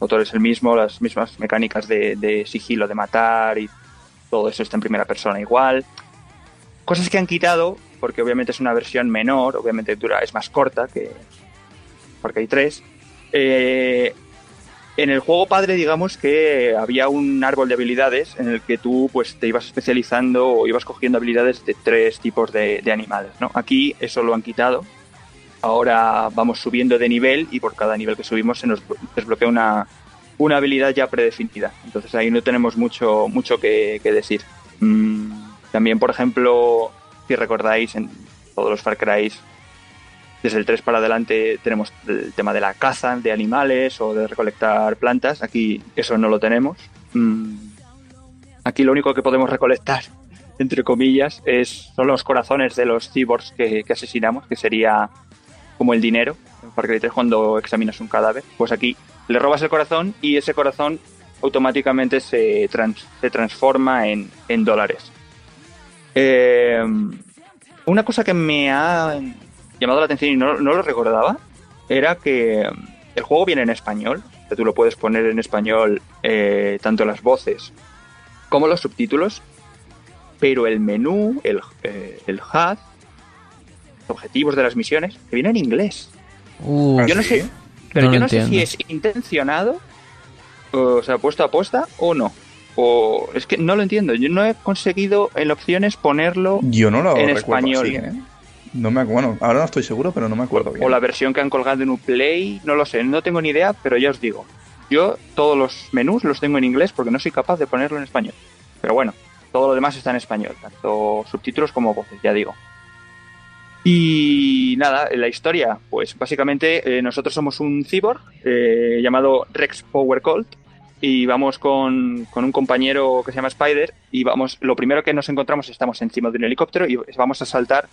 [SPEAKER 4] motor es el mismo, las mismas mecánicas de, de sigilo, de matar y todo eso está en primera persona igual. Cosas que han quitado, porque obviamente es una versión menor, obviamente dura, es más corta que hay tres. Eh, en el juego padre, digamos que había un árbol de habilidades en el que tú pues te ibas especializando o ibas cogiendo habilidades de tres tipos de, animales, ¿no? Aquí eso lo han quitado. Ahora vamos subiendo de nivel y por cada nivel que subimos se nos desbloquea una, una habilidad ya predefinida. Entonces ahí no tenemos mucho, mucho que, que decir. Mm, también, por ejemplo, si recordáis, en todos los Far Cry, desde el 3 para adelante tenemos el tema de la caza de animales o de recolectar plantas. Aquí eso no lo tenemos. Mm, Aquí lo único que podemos recolectar, entre comillas, es, son los corazones de los cyborgs que, asesinamos, que sería como el dinero en Far Cry 3 cuando examinas un cadáver. Pues aquí le robas el corazón y ese corazón automáticamente se, trans- se transforma en, en dólares. Eh, una cosa que me ha llamado la atención y no, no lo recordaba era que el juego viene en español. que Tú lo puedes poner en español eh, tanto las voces como los subtítulos, pero el menú, el, eh, el HUD, objetivos de las misiones, que viene en inglés.
[SPEAKER 2] Uh,
[SPEAKER 4] Yo no
[SPEAKER 3] ¿sí?
[SPEAKER 4] sé, pero
[SPEAKER 2] No
[SPEAKER 4] yo no sé si es intencionado, o sea, puesto a posta o no. O es que no lo entiendo. Yo no he conseguido en opciones ponerlo
[SPEAKER 3] Yo no lo
[SPEAKER 4] En español.
[SPEAKER 3] así, ¿eh? No me bueno, ahora no estoy seguro, pero no me acuerdo bien.
[SPEAKER 4] o la versión que han colgado en Uplay, no lo sé, no tengo ni idea, pero ya os digo, yo todos los menús los tengo en inglés porque no soy capaz de ponerlo en español. Pero bueno, todo lo demás está en español, tanto subtítulos como voces, ya digo. Y nada, la historia, pues básicamente eh, nosotros somos un cyborg eh, llamado Rex Power Colt y vamos con, con un compañero que se llama Spider y vamos, lo primero que nos encontramos estamos encima de un helicóptero y vamos a saltar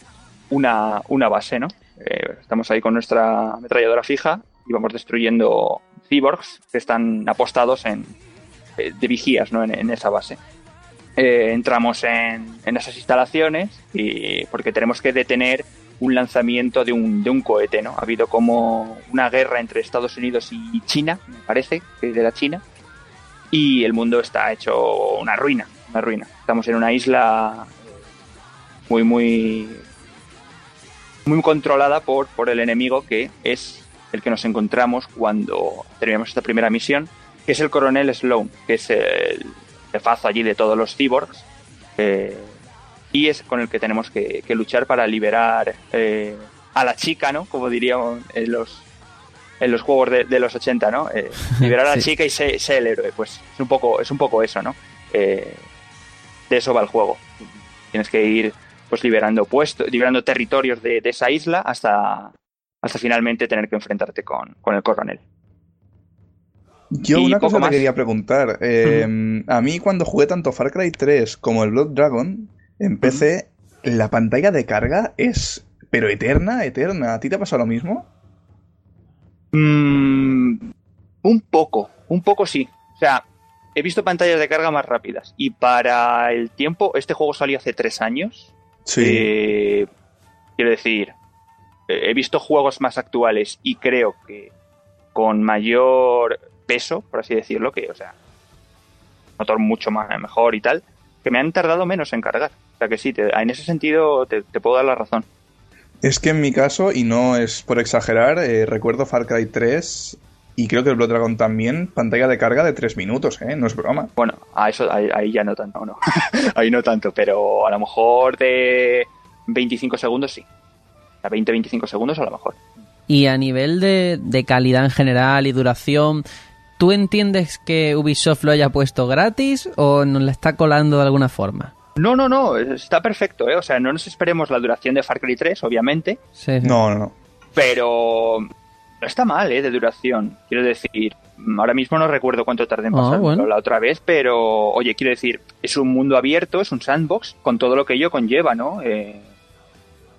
[SPEAKER 4] una, una base, ¿no? Eh, estamos ahí con nuestra ametralladora fija y vamos destruyendo cyborgs que están apostados en, eh, de vigías, ¿no? En, esa base. Eh, entramos en, en esas instalaciones y porque tenemos que detener un lanzamiento de un, de un cohete, ¿no? Ha habido como una guerra entre Estados Unidos y China, me parece, de la China, y el mundo está hecho una ruina, una ruina. Estamos en una isla muy, muy, muy controlada por, por el enemigo que es el que nos encontramos cuando terminamos esta primera misión, que es el coronel Sloan, que es el jefazo allí de todos los cyborgs, eh, y es con el que tenemos que, que luchar para liberar eh, a la chica, ¿no? Como diríamos en los, en los juegos de, de los 80, ¿no? Eh, liberar a la
[SPEAKER 2] Sí.
[SPEAKER 4] chica y ser, ser el héroe, pues es un poco, es un poco eso, ¿no? De eso va el juego. Tienes que ir pues liberando puestos, liberando territorios de, de esa isla hasta, hasta finalmente tener que enfrentarte con, con el coronel.
[SPEAKER 3] Yo
[SPEAKER 4] Y
[SPEAKER 3] una cosa te
[SPEAKER 4] más.
[SPEAKER 3] quería preguntar. Eh, A mí cuando jugué tanto Far Cry 3 como el Blood Dragon en PC, la pantalla de carga es pero eterna, eterna. ¿A ti te ha pasado lo mismo?
[SPEAKER 4] Mm, un poco, un poco sí. O sea, he visto pantallas de carga más rápidas. Y para el tiempo, este juego salió hace tres años. Eh, quiero decir, eh, he visto juegos más actuales y creo que con mayor peso, por así decirlo, que, o sea, motor mucho más mejor y tal, que me han tardado menos en cargar. O sea que sí, te- en ese sentido te, te puedo dar la razón.
[SPEAKER 3] Es que en mi caso, y no es por exagerar, eh, recuerdo Far Cry 3 y creo que el Blood Dragon también, pantalla de carga de 3 minutos, ¿eh? No es broma.
[SPEAKER 4] Bueno, a eso ahí, ahí ya no tanto, no. ahí no tanto, pero a lo mejor de 25 segundos sí. A 20-25 segundos a lo mejor.
[SPEAKER 2] Y a nivel de, de calidad en general y duración, ¿tú entiendes que Ubisoft lo haya puesto gratis o nos la está colando de alguna forma?
[SPEAKER 4] No, no, no, está perfecto, ¿eh? O sea, no nos esperemos la duración de Far Cry 3, obviamente,
[SPEAKER 2] Sí, sí.
[SPEAKER 3] No, no, no.
[SPEAKER 4] pero no está mal, ¿eh? De duración. Quiero decir, ahora mismo no recuerdo cuánto tardé en
[SPEAKER 2] Ah,
[SPEAKER 4] pasar
[SPEAKER 2] bueno.
[SPEAKER 4] la otra vez, pero oye, quiero decir, es un mundo abierto, es un sandbox, con todo lo que ello conlleva, ¿no? Eh,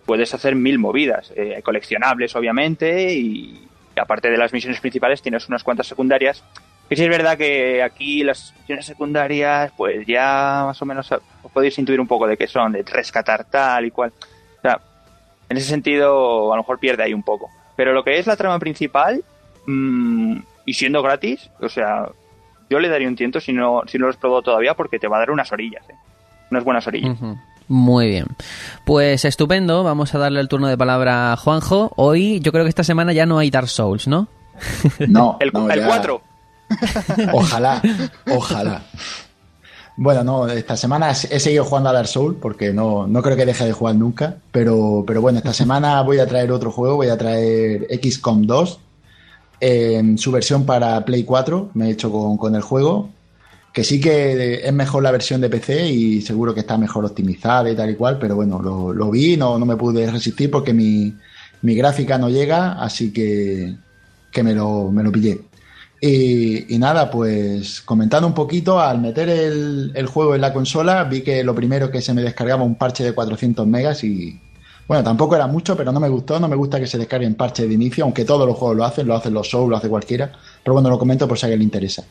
[SPEAKER 4] puedes hacer mil movidas, eh, coleccionables, obviamente, y aparte de las misiones principales tienes unas cuantas secundarias. Que sí es verdad que aquí las misiones secundarias, pues ya más o menos os podéis intuir un poco de qué son, de rescatar tal y cual. O sea, en ese sentido, a lo mejor pierde ahí un poco. Pero lo que es la trama principal, mm, y siendo gratis, o sea, yo le daría un tiento si no, si no lo has probado todavía porque te va a dar unas orillas, ¿eh? unas buenas orillas.
[SPEAKER 2] Muy bien. Pues estupendo, vamos a darle el turno de palabra a Juanjo. Hoy yo creo que esta semana ya no hay Dark Souls, ¿no?
[SPEAKER 1] No,
[SPEAKER 4] el,
[SPEAKER 1] no,
[SPEAKER 4] el
[SPEAKER 1] ya-
[SPEAKER 4] 4.
[SPEAKER 1] Ojalá, ojalá. Bueno, no, esta semana he seguido jugando a Dark Souls porque no, no creo que deje de jugar nunca. Pero, pero bueno, esta semana voy a traer otro juego, voy a traer XCOM 2 en su versión para Play 4. Me he hecho con, con el juego. Que sí que es mejor la versión de PC y seguro que está mejor optimizada y tal y cual, pero bueno, lo, lo vi, no, no me pude resistir porque mi, mi gráfica no llega, así que, que me, lo, me lo pillé. Y, y nada, pues comentando un poquito, al meter el, juego en la consola, vi que lo primero que se me descargaba un parche de 400 megas y, bueno, tampoco era mucho, pero no me gustó, no me gusta que se descarguen parches de inicio, aunque todos los juegos lo hacen, lo hacen los Souls, lo hace cualquiera, pero bueno, lo comento por si a alguien le interesa.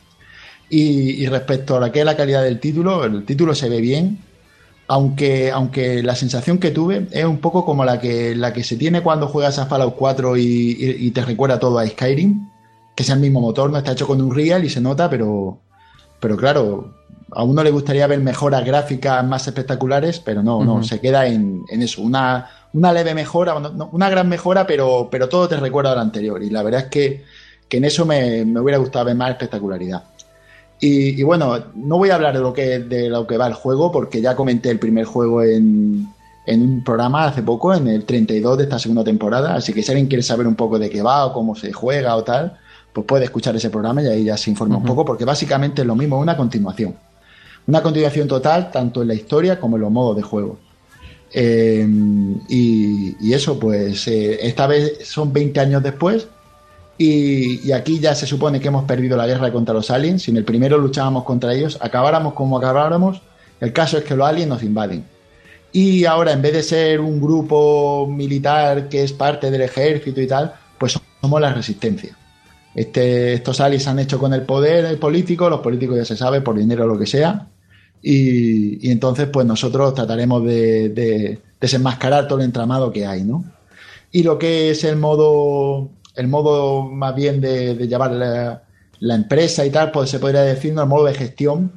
[SPEAKER 1] Y, respecto a la que es la calidad del título, el título se ve bien, aunque, aunque la sensación que tuve es un poco como la que, la que se tiene cuando juegas a Fallout 4 y, y- y te recuerda todo a Skyrim, que es el mismo motor, no está hecho con un Real y se nota, pero, pero claro, a uno le gustaría ver mejoras gráficas más espectaculares, pero no, no, se queda en, en eso, una, una leve mejora, no, una gran mejora, pero, pero todo te recuerda al anterior. Y la verdad es que, que en eso me, me hubiera gustado ver más espectacularidad. Y, y bueno, no voy a hablar de lo que de lo que va el juego, porque ya comenté el primer juego en, en un programa hace poco, en el 32 de esta segunda temporada. Así que si alguien quiere saber un poco de qué va o cómo se juega o tal, pues puede escuchar ese programa y ahí ya se informa un poco, porque básicamente es lo mismo, una continuación. Una continuación total, tanto en la historia como en los modos de juego. Eh, y, y eso, pues, eh, esta vez son 20 años después. Y, y aquí ya se supone que hemos perdido la guerra contra los aliens. Si en el primero luchábamos contra ellos, acabáramos como acabáramos, el caso es que los aliens nos invaden. Y ahora, en vez de ser un grupo militar que es parte del ejército y tal, pues somos la resistencia. Este, estos aliens se han hecho con el poder político, los políticos ya se sabe, por dinero o lo que sea. Y, entonces, pues nosotros trataremos de, de desenmascarar todo el entramado que hay, ¿no? Y lo que es el modo, el modo más bien de, llevar la, empresa y tal, pues se podría decir, ¿no? el modo de gestión.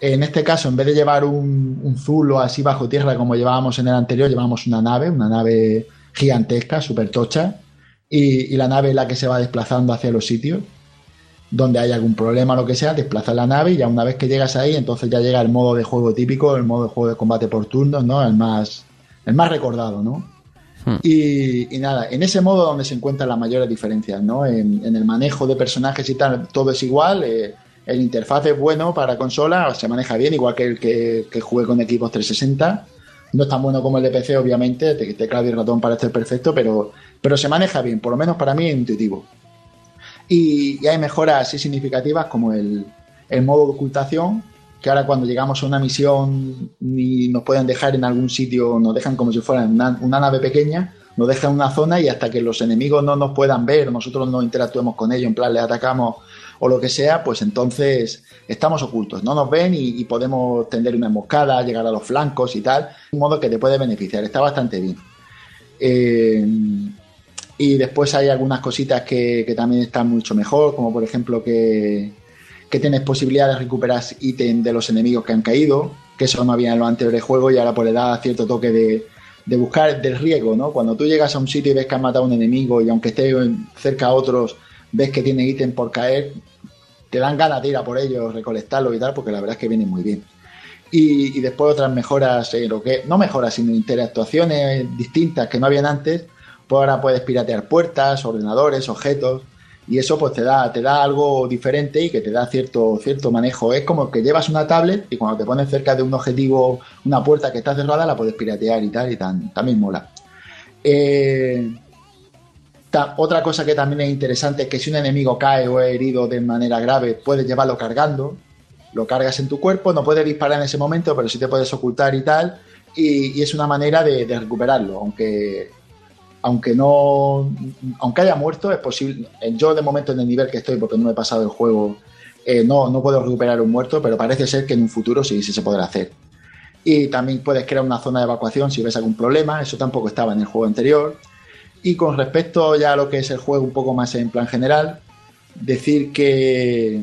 [SPEAKER 1] En este caso, en vez de llevar un, un zulo así bajo tierra como llevábamos en el anterior, llevamos una nave, una nave gigantesca, súper tocha, y, y la nave es la que se va desplazando hacia los sitios donde hay algún problema o lo que sea, desplaza la nave y ya una vez que llegas ahí, entonces ya llega el modo de juego típico, el modo de juego de combate por turnos, ¿no? El más, el más recordado, ¿no?
[SPEAKER 2] Hmm.
[SPEAKER 1] Y, y nada, en ese modo donde se encuentran las mayores diferencias, ¿no? En, en el manejo de personajes y tal, todo es igual. eh, el interfaz es bueno para consola, se maneja bien, igual que el que, que jugué con equipos 360. No es tan bueno como el de PC, obviamente, te- teclado y ratón para este perfecto, pero, pero se maneja bien, por lo menos para mí es intuitivo. Y, y hay mejoras así significativas como el, el modo de ocultación, que ahora cuando llegamos a una misión ni nos pueden dejar en algún sitio, nos dejan como si fuera una, una nave pequeña, nos dejan una zona y hasta que los enemigos no nos puedan ver, nosotros no interactuemos con ellos, en plan les atacamos o lo que sea, pues entonces estamos ocultos, no nos ven y, podemos tender una emboscada, llegar a los flancos y tal, un modo que te puede beneficiar, está bastante bien. Eh, y después hay algunas cositas que, también están mucho mejor, como por ejemplo que, tienes posibilidad de recuperar ítem de los enemigos que han caído, que eso no había en los anteriores juegos y ahora pues le da cierto toque de, de buscar del riesgo, ¿no? Cuando tú llegas a un sitio y ves que has matado a un enemigo y aunque esté cerca a otros, ves que tiene ítem por caer, te dan ganas de ir a por ellos, recolectarlos y tal, porque la verdad es que vienen muy bien. Y, después otras mejoras, eh, lo que no mejoras, sino interactuaciones distintas que no habían antes, pues ahora puedes piratear puertas, ordenadores, objetos, y eso pues te da, te da algo diferente y que te da cierto, cierto manejo. Es como que llevas una tablet y cuando te pones cerca de un objetivo, una puerta que está cerrada, la puedes piratear y tal, y tan, también mola. Eh, otra cosa que también es interesante es que si un enemigo cae o es herido de manera grave, puedes llevarlo cargando, lo cargas en tu cuerpo, no puedes disparar en ese momento, pero sí te puedes ocultar y tal, y, es una manera de, de recuperarlo, aunque aunque no aunque haya muerto es posible yo de momento en el nivel que estoy porque no me he pasado el juego eh, no, no puedo recuperar un muerto pero parece ser que en un futuro sí, sí se podrá hacer. Y también puedes crear una zona de evacuación si ves algún problema eso tampoco estaba en el juego anterior y con respecto ya a lo que es el juego un poco más en plan general decir que,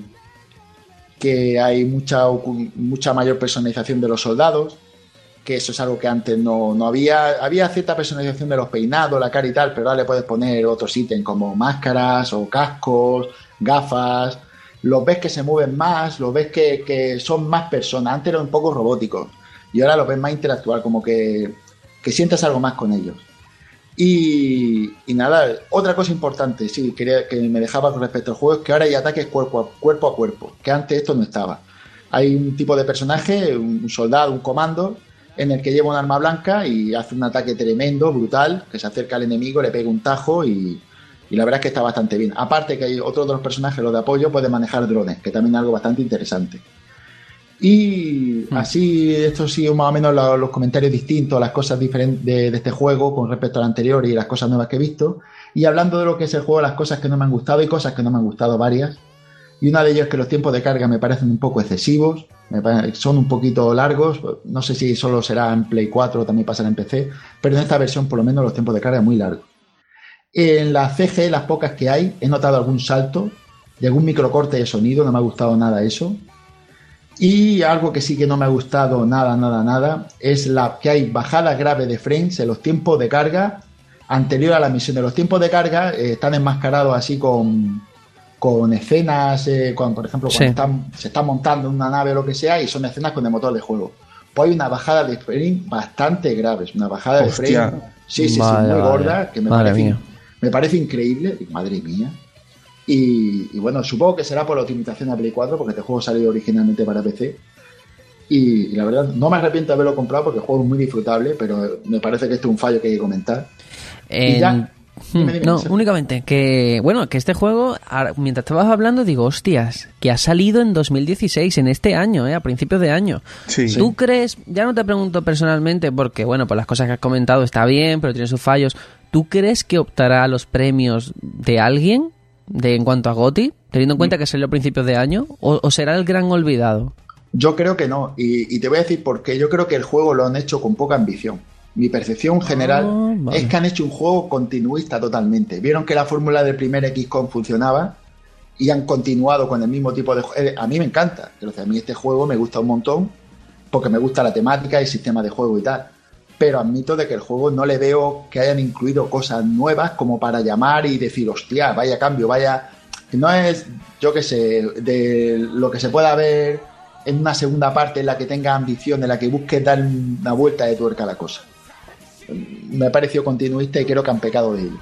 [SPEAKER 1] que hay mucha, mucha mayor personalización de los soldados, que eso es algo que antes no, no, había. Había cierta personalización de los peinados, la cara y tal, pero ahora le puedes poner otros ítems como máscaras o cascos, gafas. Los ves que se mueven más, los ves que, que son más personas. Antes eran un poco robóticos y ahora los ves más interactuar, como que, que sientas algo más con ellos. Y, nada, otra cosa importante, sí, quería, que me dejaba con respecto al juego es que ahora hay ataques cuerpo a cuerpo, a cuerpo que antes esto no estaba. Hay un tipo de personaje, un soldado, un comando, en el que lleva un arma blanca y hace un ataque tremendo, brutal, que se acerca al enemigo, le pega un tajo y, y la verdad es que está bastante bien. Aparte que hay otros de los personajes, los de apoyo, puede manejar drones, que también es algo bastante interesante. Y así, esto sí, más o menos los, comentarios distintos, las cosas diferentes de, este juego con respecto al anterior y las cosas nuevas que he visto. Y hablando de lo que es el juego, las cosas que no me han gustado y cosas que no me han gustado varias. Y una de ellas es que los tiempos de carga me parecen un poco excesivos, son un poquito largos. No sé si solo será en Play 4 o también pasará en PC, pero en esta versión, por lo menos, los tiempos de carga muy largos. En la CG, las pocas que hay, he notado algún salto y algún microcorte de sonido, no me ha gustado nada eso. Y algo que sí que no me ha gustado nada, nada, nada, es la que hay bajadas graves de frames en los tiempos de carga anterior a la misión. De los tiempos de carga eh, están enmascarados así con, con escenas, eh, cuando, por ejemplo, cuando se está montando una nave o lo que sea, y son escenas con el motor de juego. Pues hay una bajada de frame bastante grave, una bajada de frame, sí, sí, sí, muy gorda, que me parece, me parece increíble. madre mía, y, bueno, supongo que será por la optimización de Play 4, porque este juego salió originalmente para PC. Y, la verdad, no me arrepiento de haberlo comprado porque el juego es muy disfrutable, pero me parece que esto es un fallo que hay que comentar.
[SPEAKER 2] Hmm, no, únicamente que, bueno, que este juego, mientras estabas hablando, digo, hostias, que ha salido en 2016, en este año, ¿eh? a principios de año. ¿Tú crees, ya no te pregunto personalmente, porque, bueno, pues las cosas que has comentado está bien, pero tiene sus fallos, ¿tú crees que optará a los premios de alguien? De en cuanto a Goti, teniendo en cuenta que salió a principios de año, o, será el gran olvidado?
[SPEAKER 1] Yo creo que no, y, te voy a decir por qué. Yo creo que el juego lo han hecho con poca ambición. Mi percepción general ah, es que han hecho un juego continuista totalmente. Vieron que la fórmula del primer XCOM funcionaba y han continuado con el mismo tipo de juego. A mí me encanta, a mí este juego me gusta un montón porque me gusta la temática y el sistema de juego y tal pero admito de que el juego no le veo que hayan incluido cosas nuevas como para llamar y decir, hostia, vaya cambio, vaya... No es, yo qué sé, de lo que se pueda ver en una segunda parte en la que tenga ambición, en la que busque dar una vuelta de tuerca a la cosa. Me ha parecido continuista y creo que han pecado de ello.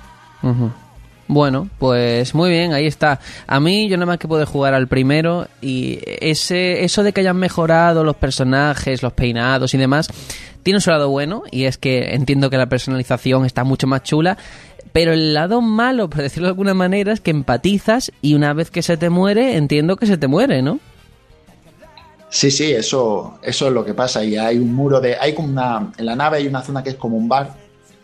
[SPEAKER 2] Bueno, pues muy bien, ahí está. A mí yo nada más que puedo jugar al primero y ese eso de que hayan mejorado los personajes, los peinados y demás, tiene su lado bueno y es que entiendo que la personalización está mucho más chula, pero el lado malo, por decirlo de alguna manera, es que empatizas y una vez que se te muere, entiendo que se te muere, ¿no?
[SPEAKER 1] Sí, sí, eso, eso es lo que pasa. Y hay un muro de. Hay como una. En la nave hay una zona que es como un bar.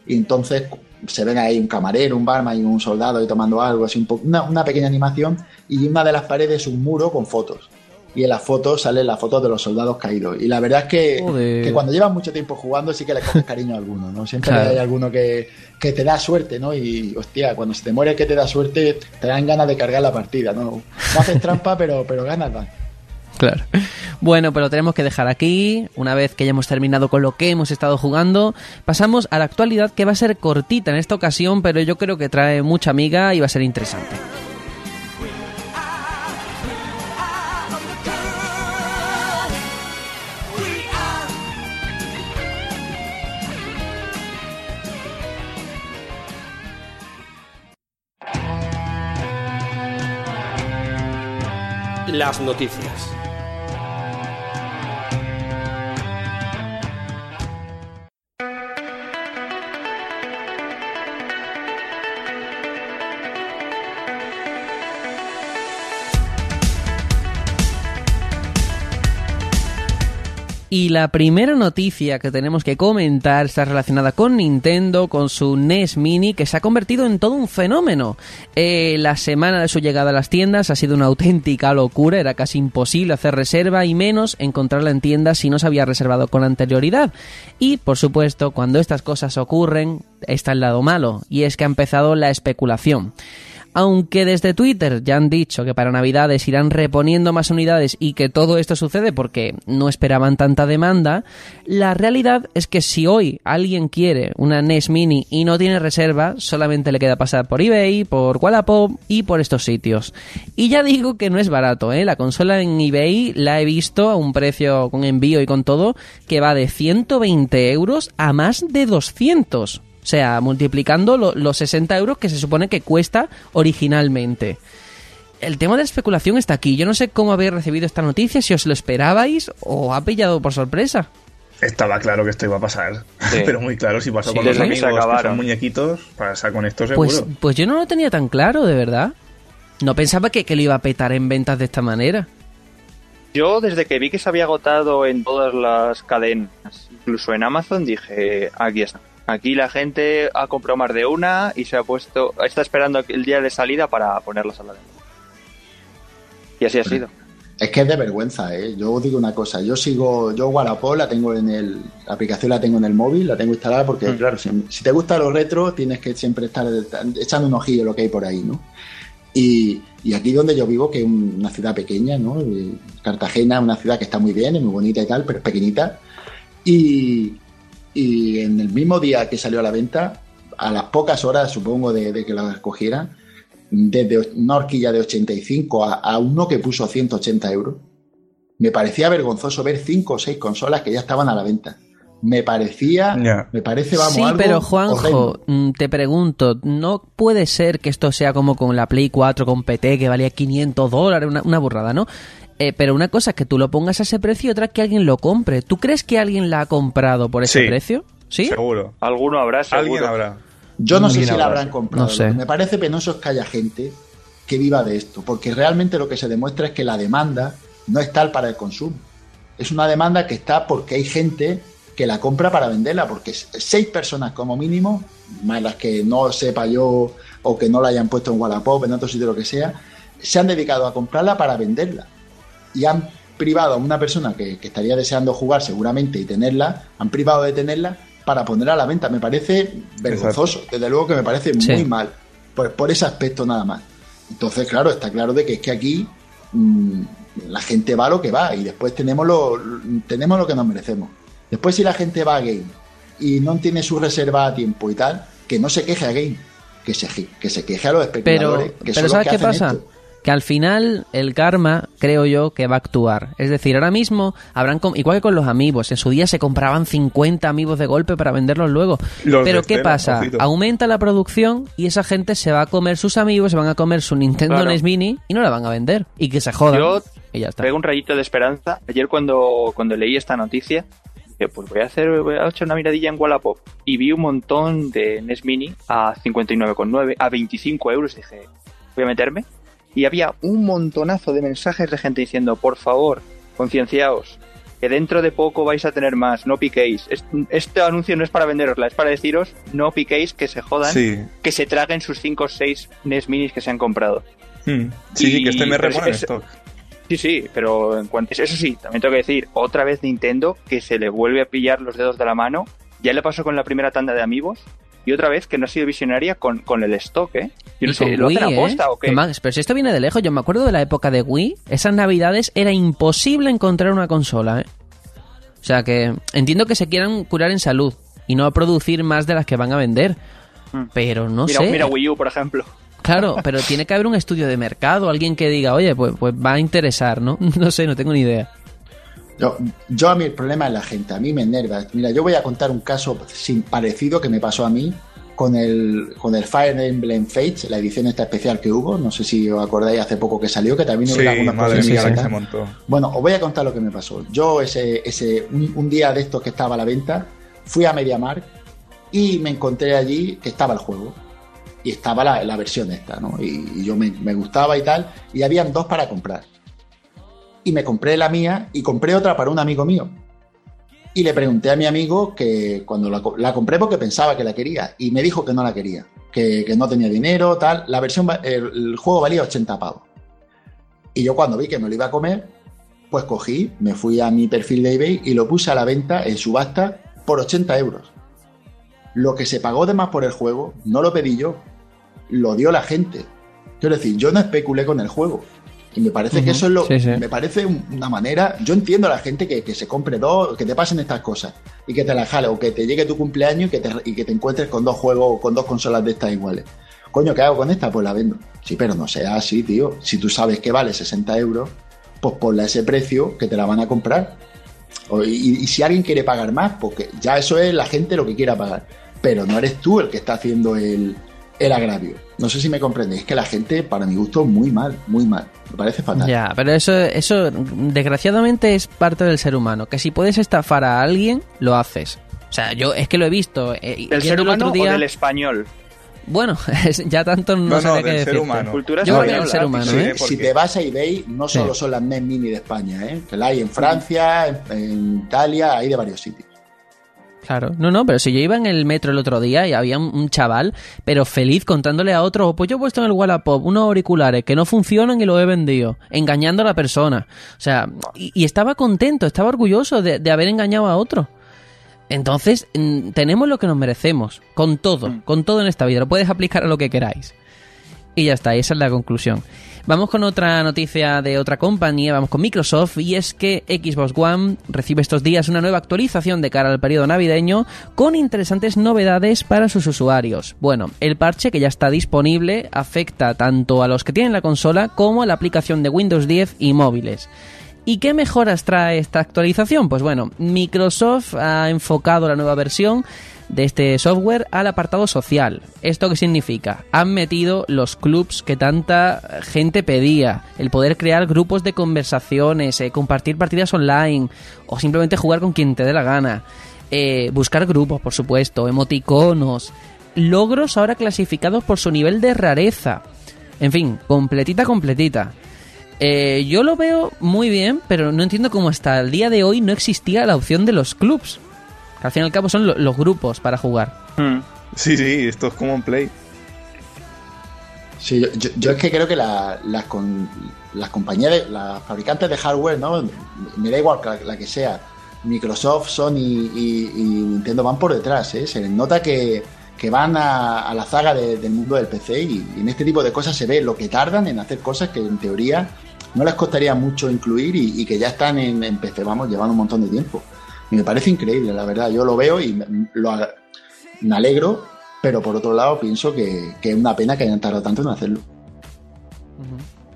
[SPEAKER 1] Y entonces se ven ahí un camarero, un barman y un soldado ahí tomando algo, así un una, una pequeña animación. Y una de las paredes es un muro con fotos y en las fotos salen las fotos de los soldados caídos. Y la verdad es que, cuando llevas mucho tiempo jugando sí que le coges cariño a alguno, ¿no? Siempre hay alguno que, te da suerte, ¿no? Y hostia, cuando se te muere que te da suerte, te dan ganas de cargar la partida, ¿no? No haces trampa, pero, pero ganas van.
[SPEAKER 2] Claro. Bueno, pero tenemos que dejar aquí. Una vez que hayamos terminado con lo que hemos estado jugando, pasamos a la actualidad que va a ser cortita en esta ocasión, pero yo creo que trae mucha amiga y va a ser interesante.
[SPEAKER 5] las noticias.
[SPEAKER 2] Y la primera noticia que tenemos que comentar está relacionada con Nintendo, con su NES Mini, que se ha convertido en todo un fenómeno. Eh, la semana de su llegada a las tiendas ha sido una auténtica locura, era casi imposible hacer reserva y menos encontrarla en tiendas si no se había reservado con anterioridad. Y, por supuesto, cuando estas cosas ocurren, está el lado malo, y es que ha empezado la especulación. Aunque desde Twitter ya han dicho que para Navidades irán reponiendo más unidades y que todo esto sucede porque no esperaban tanta demanda, la realidad es que si hoy alguien quiere una NES Mini y no tiene reserva, solamente le queda pasar por eBay, por Wallapop y por estos sitios. Y ya digo que no es barato, ¿eh? La consola en eBay la he visto a un precio con envío y con todo que va de 120 euros a más de 200. O sea, multiplicando lo- los 60 euros que se supone que cuesta originalmente. El tema de la especulación está aquí. Yo no sé cómo habéis recibido esta noticia, si os lo esperabais o ha pillado por sorpresa.
[SPEAKER 3] Estaba claro que esto iba a pasar.
[SPEAKER 4] Sí.
[SPEAKER 3] Pero muy claro, si pasó
[SPEAKER 4] Sí,
[SPEAKER 3] con los
[SPEAKER 4] se
[SPEAKER 3] amigos que
[SPEAKER 4] acabaron.
[SPEAKER 3] son muñequitos, pasa con esto seguro.
[SPEAKER 2] Pues, pues yo no lo tenía tan claro, de verdad. No pensaba que, que lo iba a petar en ventas de esta manera.
[SPEAKER 4] Yo desde que vi que se había agotado en todas las cadenas, incluso en Amazon, dije, aquí está. Aquí la gente ha comprado más de una y se ha puesto, está esperando el día de salida para ponerlas a la venta. Y así ha sido.
[SPEAKER 1] Es que es de vergüenza, ¿eh? Yo os digo una cosa, yo sigo, yo Wallapop la tengo en el, la aplicación la tengo en el móvil, la tengo instalada porque,
[SPEAKER 4] Mm.
[SPEAKER 1] claro, si, si te gusta los retro, tienes que siempre estar echando un ojillo lo que hay por ahí, ¿no? Y, y aquí donde yo vivo, que es un- una ciudad pequeña, ¿no? Eh, Cartagena, una ciudad que está muy bien, es muy bonita y tal, pero es pequeñita. Y, y en el mismo día que salió a la venta, a las pocas horas, supongo, de, de que la escogiera, desde una horquilla de 85 a, a uno que puso 180 euros, me parecía vergonzoso ver cinco o seis consolas que ya estaban a la venta. Me parecía, me parece, vamos,
[SPEAKER 2] sí,
[SPEAKER 1] algo
[SPEAKER 2] pero Juanjo,
[SPEAKER 1] horrendo.
[SPEAKER 2] mm, te pregunto, ¿no puede ser que esto sea como con la Play 4 con PT que valía 500 dólares, una, una burrada, ¿no? Eh, pero una cosa es que tú lo pongas a ese precio y otra es que alguien lo compre. ¿Tú crees que alguien la ha comprado por ese
[SPEAKER 3] Sí.
[SPEAKER 2] precio? ¿Sí?
[SPEAKER 3] Seguro.
[SPEAKER 4] Alguno habrá, seguro.
[SPEAKER 3] Alguien habrá.
[SPEAKER 1] Yo no sé si la
[SPEAKER 3] habrá,
[SPEAKER 1] habrán
[SPEAKER 3] sí.
[SPEAKER 1] comprado.
[SPEAKER 2] No sé.
[SPEAKER 1] Lo que me parece penoso es que haya gente que viva de esto, porque realmente lo que se demuestra es que la demanda no es tal para el consumo. Es una demanda que está porque hay gente que la compra para venderla, porque seis personas como mínimo, más las que no sepa yo o que no la hayan puesto en Wallapop, en otro sitio, lo que sea, se han dedicado a comprarla para venderla. Y han privado a una persona que, que estaría deseando jugar seguramente y tenerla, han privado de tenerla para ponerla a la venta. Me parece vergonzoso, desde luego que me parece
[SPEAKER 2] Sí.
[SPEAKER 1] muy mal, por, por ese aspecto nada más. Entonces, claro, está claro de que es que aquí mm, la gente va a lo que va y después tenemos lo, tenemos lo que nos merecemos. Después si la gente va a game y no tiene su reserva a tiempo y tal, que no se queje a game, que se, que se queje a los
[SPEAKER 2] Pero,
[SPEAKER 1] especuladores. que son
[SPEAKER 2] pero
[SPEAKER 1] los
[SPEAKER 2] ¿sabes
[SPEAKER 1] que
[SPEAKER 2] qué
[SPEAKER 1] hacen
[SPEAKER 2] pasa?
[SPEAKER 1] esto.
[SPEAKER 2] Que al final el karma, creo yo, que va a actuar. Es decir, ahora mismo habrán, com- igual que con los amigos, en su día se compraban 50 amigos de golpe para venderlos luego.
[SPEAKER 3] Los
[SPEAKER 2] pero ¿qué pasa? Aumenta la producción y esa gente se va a comer sus amigos, se van a comer su Nintendo
[SPEAKER 4] Claro.
[SPEAKER 2] NES Mini y no la van a vender. Y que se jodan.
[SPEAKER 4] Yo
[SPEAKER 2] y ya está.
[SPEAKER 4] Pego un rayito de esperanza. Ayer cuando, cuando leí esta noticia, dije, pues voy a hacer voy a echar una miradilla en Wallapop. Y vi un montón de NES Mini a 59,9, a 25 euros. Dije, voy a meterme. Y había un montonazo de mensajes de gente diciendo, por favor, concienciaos, que dentro de poco vais a tener más, no piquéis. Es- Este anuncio no es para venderosla, es para deciros, no piquéis, que se jodan,
[SPEAKER 3] Sí.
[SPEAKER 4] que se traguen sus 5 o 6 NES Minis que se han comprado.
[SPEAKER 3] Hmm. Sí,
[SPEAKER 4] Y-
[SPEAKER 3] que este me
[SPEAKER 4] pero
[SPEAKER 3] repone
[SPEAKER 4] es-
[SPEAKER 3] stock.
[SPEAKER 4] Sí, sí, pero en cuanto eso sí, también tengo que decir, otra vez Nintendo que se le vuelve a pillar los dedos de la mano. Ya le pasó con la primera tanda de amigos y otra vez que no ha sido visionaria con, con el stock, ¿eh? Yo no
[SPEAKER 2] Y
[SPEAKER 4] sé, ¿lo hacen
[SPEAKER 2] Wii, ¿eh?
[SPEAKER 4] aposta o qué?
[SPEAKER 2] Pero si esto viene de lejos, yo me acuerdo de la época de Wii, esas navidades era imposible encontrar una consola, ¿eh? O sea que entiendo que se quieran curar en salud y no producir más de las que van a vender.
[SPEAKER 4] Mm.
[SPEAKER 2] Pero no
[SPEAKER 4] mira,
[SPEAKER 2] sé.
[SPEAKER 4] mira Wii U, por ejemplo.
[SPEAKER 2] Claro, pero tiene que haber un estudio de mercado, alguien que diga, oye, pues, pues va a interesar, ¿no? No sé, no tengo ni idea.
[SPEAKER 1] Yo, yo a mí el problema es la gente, a mí me enerva. Mira, yo voy a contar un caso sin parecido que me pasó a mí con el, con el Fire Emblem Fates, la edición esta especial que hubo, no sé si os acordáis hace poco que salió, que también hubo
[SPEAKER 3] Sí,
[SPEAKER 1] algunas
[SPEAKER 3] madre mía, que se montó.
[SPEAKER 1] Bueno, os voy a contar lo que me pasó. Yo ese, ese un, un día de estos que estaba a la venta, fui a MediaMarkt y me encontré allí que estaba el juego. Y estaba la, la versión esta, ¿no? Y, y yo me, me gustaba y tal. Y habían dos para comprar. Y me compré la mía y compré otra para un amigo mío. Y le pregunté a mi amigo que cuando la, la compré porque pensaba que la quería. Y me dijo que no la quería. Que, que no tenía dinero, tal. La versión, el, el juego valía 80 pavos. Y yo cuando vi que me lo iba a comer, pues cogí, me fui a mi perfil de eBay y lo puse a la venta en subasta por 80 euros. Lo que se pagó de más por el juego, no lo pedí yo, lo dio la gente. Quiero decir, yo no especulé con el juego. Y me parece que eso es lo.
[SPEAKER 2] Sí, sí.
[SPEAKER 1] Me parece una manera. Yo entiendo a la gente que, que se compre dos, que te pasen estas cosas y que te las jale, o que te llegue tu cumpleaños y que te, y que te encuentres con dos juegos, con dos consolas de estas iguales. Coño, ¿qué hago con esta? Pues la vendo. Sí, pero no sea así, tío. Si tú sabes que vale 60 euros, pues ponle ese precio que te la van a comprar. O- y, y si alguien quiere pagar más, porque ya eso es la gente lo que quiera pagar. Pero no eres tú el que está haciendo el, el agravio. No sé si me comprendéis, que la gente, para mi gusto, muy mal, muy mal. Me parece fatal.
[SPEAKER 2] Ya, pero eso, eso desgraciadamente es parte del ser humano. Que si puedes estafar a alguien, lo haces. O sea, yo es que lo he visto. eh,
[SPEAKER 4] ¿Del
[SPEAKER 2] viendo
[SPEAKER 4] ser
[SPEAKER 2] el
[SPEAKER 4] humano
[SPEAKER 2] otro día-
[SPEAKER 4] o del español?
[SPEAKER 2] Bueno, es- ya tanto no,
[SPEAKER 3] No, no,
[SPEAKER 2] qué
[SPEAKER 3] humano.
[SPEAKER 4] Cultura
[SPEAKER 2] Yo creo que ser humano,
[SPEAKER 3] Sí,
[SPEAKER 2] ¿eh?
[SPEAKER 3] ¿por
[SPEAKER 1] Si te vas a eBay, no
[SPEAKER 2] Sí.
[SPEAKER 1] solo son las NES Mini de España, ¿eh? que la hay en Francia, en, en Italia, hay de varios sitios.
[SPEAKER 2] Claro, no, no, pero si yo iba en el metro el otro día y había un, un chaval, pero feliz contándole a otro, pues yo he puesto en el Wallapop unos auriculares que no funcionan y los he vendido, engañando a la persona. O sea, y, y estaba contento, estaba orgulloso de, de haber engañado a otro. Entonces, mm, tenemos lo que nos merecemos, con todo,
[SPEAKER 4] Mm.
[SPEAKER 2] con todo en esta vida, lo puedes aplicar a lo que queráis. Y ya está, esa es la conclusión. Vamos con otra noticia de otra compañía, vamos con Microsoft, y es que Xbox One recibe estos días una nueva actualización de cara al periodo navideño con interesantes novedades para sus usuarios. Bueno, el parche que ya está disponible afecta tanto a los que tienen la consola como a la aplicación de Windows 10 y móviles. ¿Y qué mejoras trae esta actualización? Pues bueno, Microsoft ha enfocado la nueva versión de este software al apartado social. ¿Esto qué significa? Han metido los clubs que tanta gente pedía, el poder crear grupos de conversaciones, eh, compartir partidas online o simplemente jugar con quien te dé la gana, eh, buscar grupos, por supuesto, emoticonos, logros ahora clasificados por su nivel de rareza. En fin, completita, completita. Eh, yo lo veo muy bien, pero no entiendo cómo hasta el día de hoy no existía la opción de los clubs. Que al fin y al cabo son lo- los grupos para jugar.
[SPEAKER 4] Mm.
[SPEAKER 3] Sí, sí, esto es como en Play.
[SPEAKER 1] Sí, yo, yo- yo es que creo que la- las, con- las compañías, de- las fabricantes de hardware, ¿no? Me da igual que la, la que sea, Microsoft, Sony y, y Nintendo van por detrás, ¿eh? Se les nota que, que van a, a la zaga de- del mundo del PC y, y en este tipo de cosas se ve lo que tardan en hacer cosas que en teoría no les costaría mucho incluir y, y que ya están en, en PC, vamos, llevando un montón de tiempo. Y me parece increíble, la verdad, yo lo veo y me, lo, me alegro, pero por otro lado pienso que, que es una pena que hayan tardado tanto en hacerlo.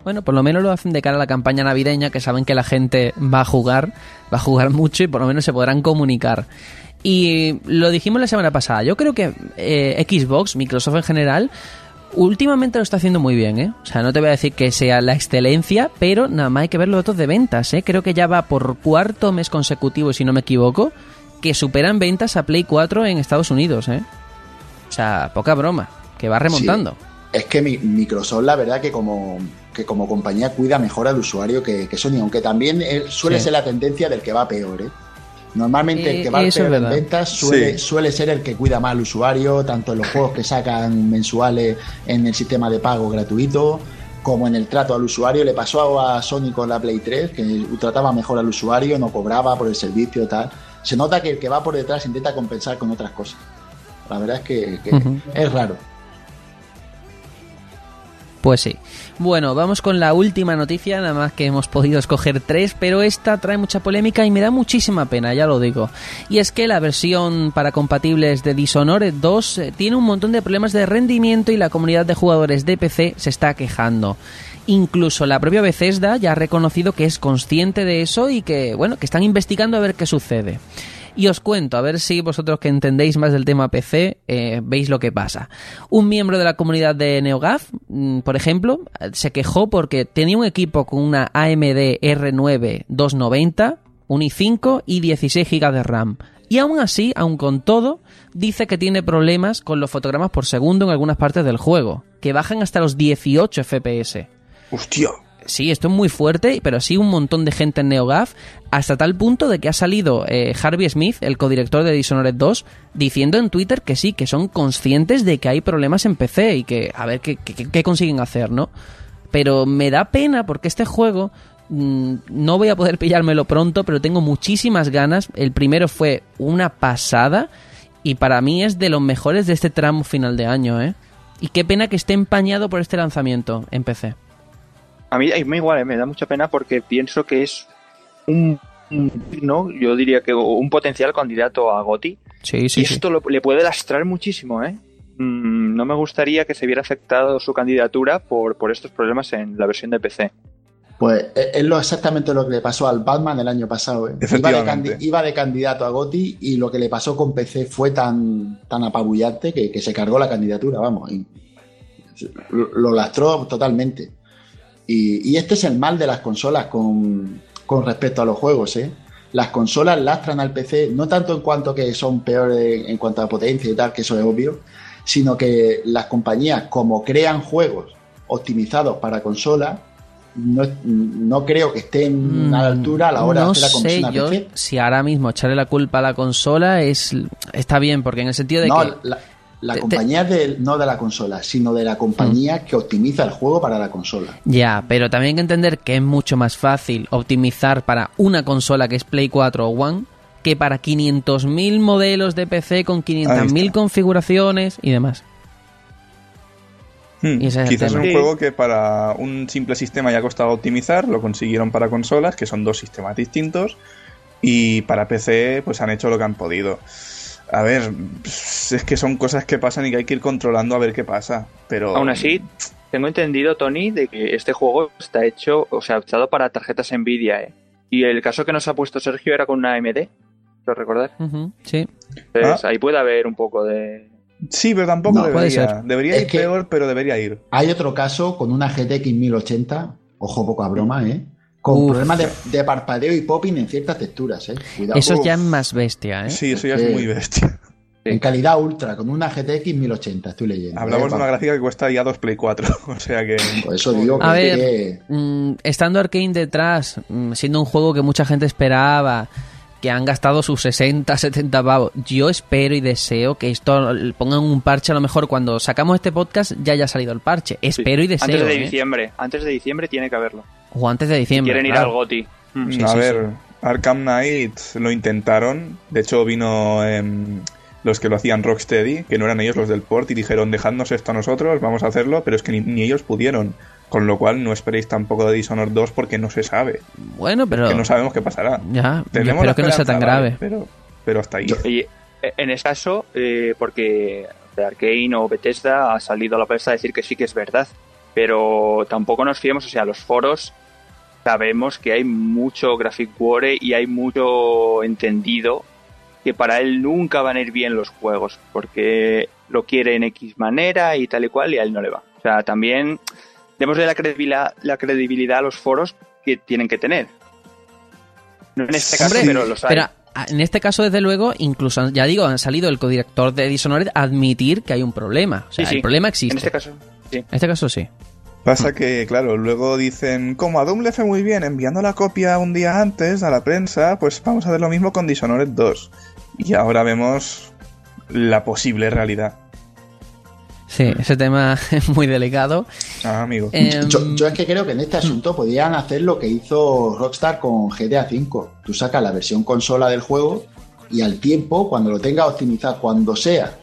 [SPEAKER 2] Bueno, por lo menos lo hacen de cara a la campaña navideña, que saben que la gente va a jugar, va a jugar mucho y por lo menos se podrán comunicar. Y lo dijimos la semana pasada, yo creo que eh, Xbox, Microsoft en general, últimamente lo está haciendo muy bien, ¿eh? O sea, no te voy a decir que sea la excelencia, pero nada más hay que ver los datos de ventas, ¿eh? Creo que ya va por cuarto mes consecutivo, si no me equivoco, que superan ventas a Play 4 en Estados Unidos, ¿eh? O sea, poca broma, que va remontando.
[SPEAKER 1] Es que mi- Microsoft, la verdad, que como, que como compañía cuida mejor al usuario que, que Sony, aunque también eh, suele
[SPEAKER 2] Sí.
[SPEAKER 1] ser la tendencia del que va peor, ¿eh? Normalmente
[SPEAKER 2] Eh,
[SPEAKER 1] el que va en
[SPEAKER 2] verdad.
[SPEAKER 1] ventas suele,
[SPEAKER 3] Sí.
[SPEAKER 1] suele ser el que cuida más al usuario, tanto en los juegos que sacan mensuales en el sistema de pago gratuito, como en el trato al usuario. Le pasó a Sony con la Play 3, que trataba mejor al usuario, no cobraba por el servicio tal. Se nota que el que va por detrás intenta compensar con otras cosas. La verdad es que, es raro.
[SPEAKER 2] Pues sí. Bueno, vamos con la última noticia, nada más que hemos podido escoger tres, pero esta trae mucha polémica y me da muchísima pena, ya lo digo. Y es que la versión para compatibles de Dishonored 2 eh, tiene un montón de problemas de rendimiento y la comunidad de jugadores de PC se está quejando. Incluso la propia Bethesda ya ha reconocido que es consciente de eso y que, bueno, que están investigando a ver qué sucede. Y os cuento, a ver si vosotros que entendéis más del tema PC eh, veis lo que pasa. Un miembro de la comunidad de NeoGAF, mm, por ejemplo, se quejó porque tenía un equipo con una AMD R9 290, un i5 y 16 GB de RAM. Y aún así, aun con todo, dice que tiene problemas con los fotogramas por segundo en algunas partes del juego, que bajan hasta los 18 FPS.
[SPEAKER 3] Hostia.
[SPEAKER 2] Sí, esto es muy fuerte, pero sí un montón de gente en NeoGAF, hasta tal punto de que ha salido eh, Harvey Smith, el codirector de Dishonored 2, diciendo en Twitter que sí, que son conscientes de que hay problemas en PC y que a ver qué, consiguen hacer, ¿no? Pero me da pena porque este juego mm, no voy a poder pillármelo pronto, pero tengo muchísimas ganas. El primero fue una pasada y para mí es de los mejores de este tramo final de año, ¿eh? Y qué pena que esté empañado por este lanzamiento en PC.
[SPEAKER 4] A mí, a mí igual, eh, me da mucha pena porque pienso que es un, un- no, yo diría que un potencial candidato a GOTI.
[SPEAKER 2] Sí, sí,
[SPEAKER 4] y
[SPEAKER 2] sí.
[SPEAKER 4] esto lo- le puede lastrar muchísimo, ¿eh? Mm, no me gustaría que se viera afectado su candidatura por, por estos problemas en la versión de PC.
[SPEAKER 1] Pues es es lo exactamente lo que le pasó al Batman el año pasado. ¿eh? Iba, de
[SPEAKER 3] Efectivamente.
[SPEAKER 1] candi- iba de candidato a Goti y lo que le pasó con PC fue tan, tan apabullante que, que se cargó la candidatura, vamos. y lo lastró totalmente. Y, y este es el mal de las consolas con, con respecto a los juegos. ¿eh? Las consolas lastran al PC, no tanto en cuanto que son peores en cuanto a potencia y tal, que eso es obvio, sino que las compañías, como crean juegos optimizados para consolas, no, no creo que estén a la altura a la hora
[SPEAKER 2] Mm, no
[SPEAKER 1] de hacer la
[SPEAKER 2] sé yo
[SPEAKER 1] PC.
[SPEAKER 2] si ahora mismo echarle la culpa a la consola es está bien, porque en el sentido de
[SPEAKER 1] No,
[SPEAKER 2] que...
[SPEAKER 1] la, la
[SPEAKER 2] te-
[SPEAKER 1] compañía es de- no de la consola, sino de la compañía que optimiza el juego para la consola.
[SPEAKER 2] Ya, pero también hay que entender que es mucho más fácil optimizar para una consola que es Play 4 o One que para 500.000 modelos de PC con
[SPEAKER 3] Ahí
[SPEAKER 2] 500.000
[SPEAKER 3] está.
[SPEAKER 2] configuraciones y demás.
[SPEAKER 3] Hmm,
[SPEAKER 2] Y es
[SPEAKER 3] Quizás un juego que para un simple sistema ya costaba optimizar, lo consiguieron para consolas, que son dos sistemas distintos, y para PC pues han hecho lo que han podido. A ver, es que son cosas que pasan y que hay que ir controlando a ver qué pasa, pero...
[SPEAKER 4] Aún así, tengo entendido, Tony, de que este juego está hecho, o sea, optado para tarjetas Nvidia, ¿eh? Y el caso que nos ha puesto Sergio era con una AMD, ¿lo recordar?
[SPEAKER 2] Sí.
[SPEAKER 4] Entonces,
[SPEAKER 3] Ah.
[SPEAKER 4] ahí puede haber un poco de...
[SPEAKER 3] Sí, pero tampoco
[SPEAKER 1] No,
[SPEAKER 2] puede
[SPEAKER 3] debería.
[SPEAKER 2] ser.
[SPEAKER 3] Debería
[SPEAKER 1] Es
[SPEAKER 3] ir
[SPEAKER 1] que-
[SPEAKER 3] peor, pero debería ir.
[SPEAKER 1] Hay otro caso con una GTX 1080, ojo poca broma, ¿eh? Con
[SPEAKER 2] Uf.
[SPEAKER 1] problemas de, de parpadeo y popping en ciertas texturas, ¿eh? Cuidado.
[SPEAKER 2] Eso
[SPEAKER 3] Uf.
[SPEAKER 2] ya es más bestia, ¿eh?
[SPEAKER 3] Sí, eso ya es muy bestia.
[SPEAKER 1] En calidad ultra, con una GTX 1080, estoy leyendo.
[SPEAKER 3] Hablamos
[SPEAKER 1] ¿eh?
[SPEAKER 3] de una gráfica que cuesta ya dos Play 4, o sea que...
[SPEAKER 1] Por eso digo que,
[SPEAKER 2] A ver,
[SPEAKER 1] que-
[SPEAKER 2] Mm, estando Arkane detrás, mm, siendo un juego que mucha gente esperaba, que han gastado sus 60, 70 pavos, yo espero y deseo que esto pongan un parche a lo mejor cuando sacamos este podcast ya haya salido el parche. Espero y deseo.
[SPEAKER 4] Antes de
[SPEAKER 2] ¿eh?
[SPEAKER 4] diciembre, antes de diciembre tiene que haberlo.
[SPEAKER 2] O antes de diciembre.
[SPEAKER 4] Quieren ir
[SPEAKER 2] claro.
[SPEAKER 4] al GOTI. Mm.
[SPEAKER 2] Sí,
[SPEAKER 3] a
[SPEAKER 2] sí,
[SPEAKER 3] ver, Arkham Knight lo intentaron. De hecho, vino em, los que lo hacían Rocksteady, que no eran ellos los del port, y dijeron: Dejadnos esto a nosotros, vamos a hacerlo. Pero es que ni, ni ellos pudieron. Con lo cual, no esperéis tampoco de Dishonored 2 porque no se sabe.
[SPEAKER 2] Bueno, pero.
[SPEAKER 3] Que no sabemos qué pasará.
[SPEAKER 2] Ya,
[SPEAKER 3] Tenemos
[SPEAKER 2] espero que no sea tan grave.
[SPEAKER 3] vale, pero, pero hasta ahí.
[SPEAKER 4] Oye, en ese caso, eh, porque Arkane o Bethesda ha salido a la prensa a decir que sí que es verdad, pero tampoco nos fiemos, o sea, los foros sabemos que hay mucho graphic war y hay mucho entendido que para él nunca van a ir bien los juegos, porque lo quiere en X manera y tal y cual y a él no le va. O sea, también démosle la credibilidad, la credibilidad a los foros que tienen que tener. No en este caso,
[SPEAKER 2] Hombre,
[SPEAKER 4] pero los hay.
[SPEAKER 2] Pero a- en este caso, desde luego, incluso, ya digo, han salido el codirector de Dishonored a admitir que hay un problema. O sea,
[SPEAKER 4] Sí, sí.
[SPEAKER 2] el problema existe.
[SPEAKER 4] En este caso, sí.
[SPEAKER 2] En este caso sí.
[SPEAKER 3] Pasa que, claro, luego dicen, como a Doom le fue muy bien enviando la copia un día antes a la prensa, pues vamos a hacer lo mismo con Dishonored 2. Y ahora vemos la posible realidad.
[SPEAKER 2] Sí, ese tema es muy delicado.
[SPEAKER 3] Ah, amigo.
[SPEAKER 2] Em,
[SPEAKER 1] yo, yo es que creo que en este asunto podían hacer lo que hizo Rockstar con GTA V. Tú sacas la versión consola del juego y al tiempo, cuando lo tengas optimizado, cuando sea,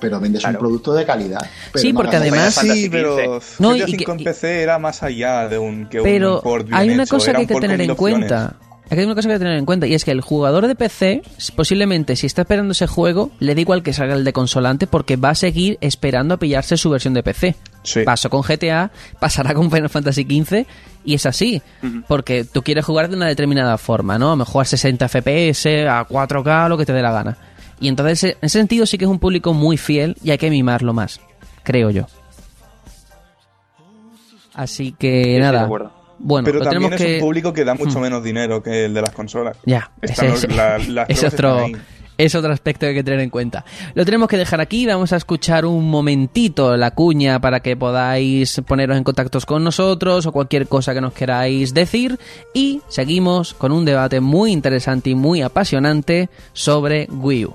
[SPEAKER 1] pero vendes
[SPEAKER 4] Claro.
[SPEAKER 1] un producto de calidad. Pero
[SPEAKER 2] Sí,
[SPEAKER 1] no
[SPEAKER 2] porque además-
[SPEAKER 3] sí, pero.
[SPEAKER 2] No,
[SPEAKER 3] GTA
[SPEAKER 2] y
[SPEAKER 3] 5
[SPEAKER 2] que-
[SPEAKER 3] en PC era más allá de un que
[SPEAKER 2] Pero
[SPEAKER 3] un port bien
[SPEAKER 2] hay una
[SPEAKER 3] hecho,
[SPEAKER 2] cosa que hay que tener en cuenta. Aquí hay una cosa que hay que tener en cuenta y es que el jugador de PC, posiblemente si está esperando ese juego, le da igual que salga el de consolante porque va a seguir esperando a pillarse su versión de PC.
[SPEAKER 3] Sí.
[SPEAKER 2] Pasó con GTA, pasará con Final Fantasy XV y es así. Porque tú quieres jugar de una determinada forma, ¿no? A lo mejor a 60 FPS, a 4K, lo que te dé la gana. Y entonces, en ese sentido, sí que es un público muy fiel y hay que mimarlo más, creo yo. Así que nada. Bueno,
[SPEAKER 3] pero
[SPEAKER 2] lo
[SPEAKER 3] también
[SPEAKER 2] tenemos
[SPEAKER 3] es
[SPEAKER 2] que...
[SPEAKER 3] un público que da mucho menos dinero que el de las consolas.
[SPEAKER 2] Ya,
[SPEAKER 3] Están
[SPEAKER 2] ese
[SPEAKER 3] los- la- las
[SPEAKER 2] otro. Es otro aspecto que hay que tener en cuenta. Lo tenemos que dejar aquí, vamos a escuchar un momentito la cuña para que podáis poneros en contacto con nosotros o cualquier cosa que nos queráis decir y seguimos con un debate muy interesante y muy apasionante sobre Wii U.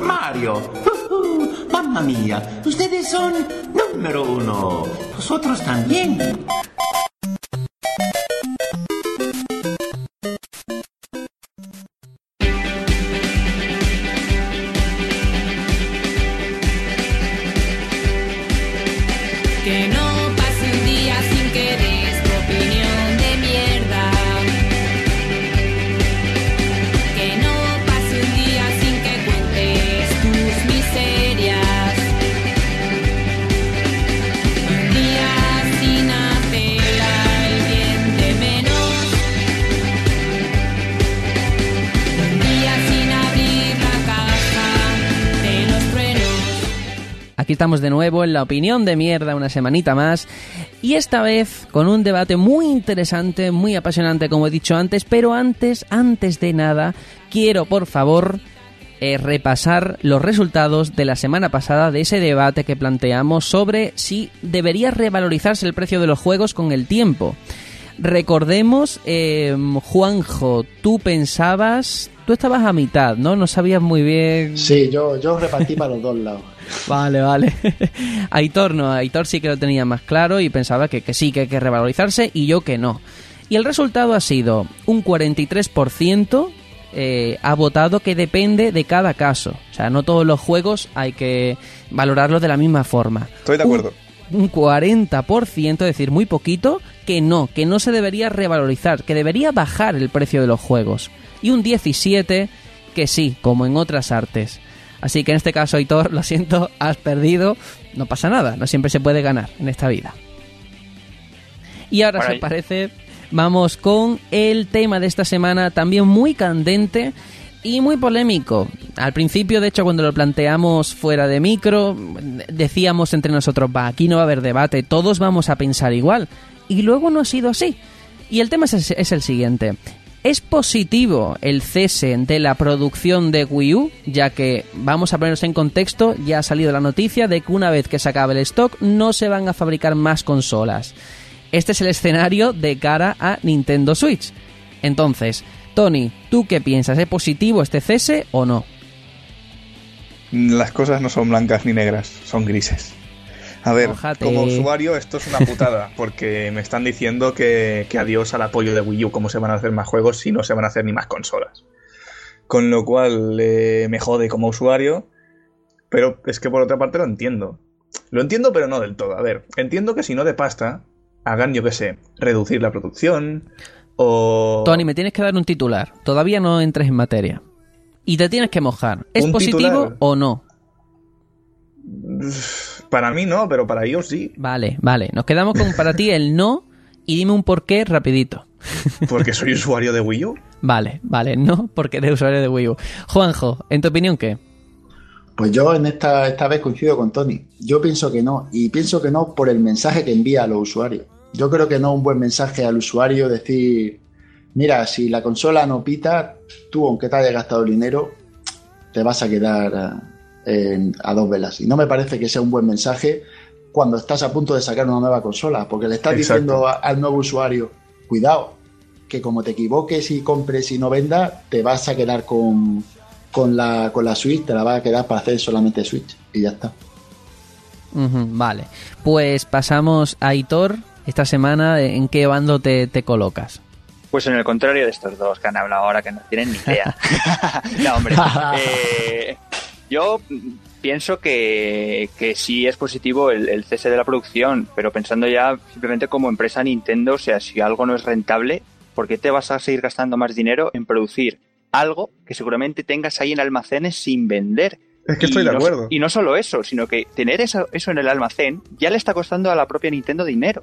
[SPEAKER 6] Mario. Uh, mamma mía, ustedes son número uno. Vosotros también.
[SPEAKER 2] Estamos de nuevo en la opinión de mierda una semanita más y esta vez con un debate muy interesante, muy apasionante como he dicho antes, pero antes, antes de nada, quiero por favor eh, repasar los resultados de la semana pasada de ese debate que planteamos sobre si debería revalorizarse el precio de los juegos con el tiempo. Recordemos, eh, Juanjo, tú pensabas, tú estabas a mitad, ¿no? No sabías muy bien.
[SPEAKER 1] Sí, yo, yo repartí para los dos lados.
[SPEAKER 2] Vale, vale. Aitor no, Aitor sí que lo tenía más claro y pensaba que, que sí, que hay que revalorizarse y yo que no. Y el resultado ha sido un 43% eh, ha votado que depende de cada caso. O sea, no todos los juegos hay que valorarlos de la misma forma.
[SPEAKER 3] Estoy de acuerdo.
[SPEAKER 2] Un, un 40%, es decir, muy poquito, que no, que no se debería revalorizar, que debería bajar el precio de los juegos. Y un 17% que sí, como en otras artes. Así que en este caso, Aitor, lo siento, has perdido. No pasa nada, no siempre se puede ganar en esta vida. Y ahora, si os parece, vamos con el tema de esta semana, también muy candente y muy polémico. Al principio, de hecho, cuando lo planteamos fuera de micro, decíamos entre nosotros, va, aquí no va a haber debate, todos vamos a pensar igual. Y luego no ha sido así. Y el tema es el siguiente. ¿Es positivo el cese de la producción de Wii U? Ya que, vamos a ponernos en contexto, ya ha salido la noticia de que una vez que se acabe el stock no se van a fabricar más consolas. Este es el escenario de cara a Nintendo Switch. Entonces, Tony, ¿tú qué piensas? ¿Es positivo este cese o no?
[SPEAKER 3] Las cosas no son blancas ni negras, son grises. A ver, como usuario esto es una putada, porque me están diciendo que, que adiós al apoyo de Wii U, cómo se van a hacer más juegos si no se van a hacer ni más consolas. Con lo cual eh, me jode como usuario, pero es que por otra parte lo entiendo. Lo entiendo, pero no del todo. A ver, entiendo que si no de pasta, hagan, yo qué sé, reducir la producción o...
[SPEAKER 2] Tony, me tienes que dar un titular. Todavía no entres en materia. Y te tienes que mojar. ¿Es positivo
[SPEAKER 3] titular.
[SPEAKER 2] o no?
[SPEAKER 3] Para mí no, pero para ellos sí,
[SPEAKER 2] Vale, vale. Nos quedamos con para ti el no y dime un porqué rapidito.
[SPEAKER 3] porque soy usuario de Wii U.
[SPEAKER 2] Vale, vale, no porque eres usuario de Wii U. Juanjo, ¿en tu opinión qué?
[SPEAKER 1] Pues yo en esta, esta vez coincido con Tony. Yo pienso que no. Y pienso que no por el mensaje que envía a los usuarios. Yo creo que no es un buen mensaje al usuario decir, mira, si la consola no pita, tú aunque te hayas gastado el dinero, te vas a quedar en- a dos velas. Y no me parece que sea un buen mensaje cuando estás a punto de sacar una nueva consola, porque le estás
[SPEAKER 3] Exacto.
[SPEAKER 1] diciendo a- al nuevo usuario, cuidado, que como te equivoques y compres y no vendas, te vas a quedar con, con, la, con la Switch, te la vas a quedar para hacer solamente Switch y ya está.
[SPEAKER 2] Vale. Pues pasamos a Aitor. Esta semana, ¿en qué bando te, te colocas?
[SPEAKER 4] Pues en el contrario de estos dos que han hablado ahora, que no tienen ni idea. no, hombre. eh, yo pienso que, que sí es positivo el, el cese de la producción, pero pensando ya simplemente como empresa Nintendo, o sea, si algo no es rentable, ¿por qué te vas a seguir gastando más dinero en producir algo que seguramente tengas ahí en almacenes sin vender?
[SPEAKER 3] Es que
[SPEAKER 4] Y
[SPEAKER 3] estoy de
[SPEAKER 4] no-
[SPEAKER 3] acuerdo.
[SPEAKER 4] y no solo eso, sino que tener eso, eso en el almacén ya le está costando a la propia Nintendo dinero.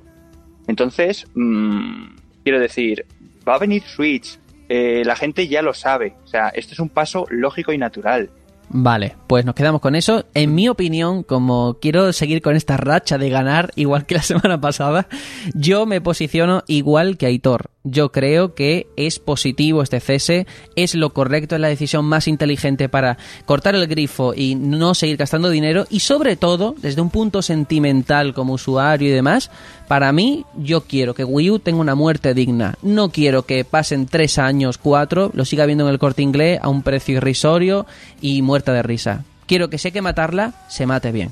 [SPEAKER 4] Entonces, mm, quiero decir, va a venir Switch, eh, la gente ya lo sabe. O sea, esto es un paso lógico y natural.
[SPEAKER 2] Vale, pues nos quedamos con eso. En mi opinión, como quiero seguir con esta racha de ganar, igual que la semana pasada, yo me posiciono igual que Aitor. Yo creo que es positivo este cese, es lo correcto, es la decisión más inteligente para cortar el grifo y no seguir gastando dinero y sobre todo, desde un punto sentimental como usuario y demás, para mí yo quiero que Wii U tenga una muerte digna. No quiero que pasen tres años, cuatro, lo siga viendo en el corte inglés a un precio irrisorio y muerta de risa. Quiero que si hay que matarla, se mate bien.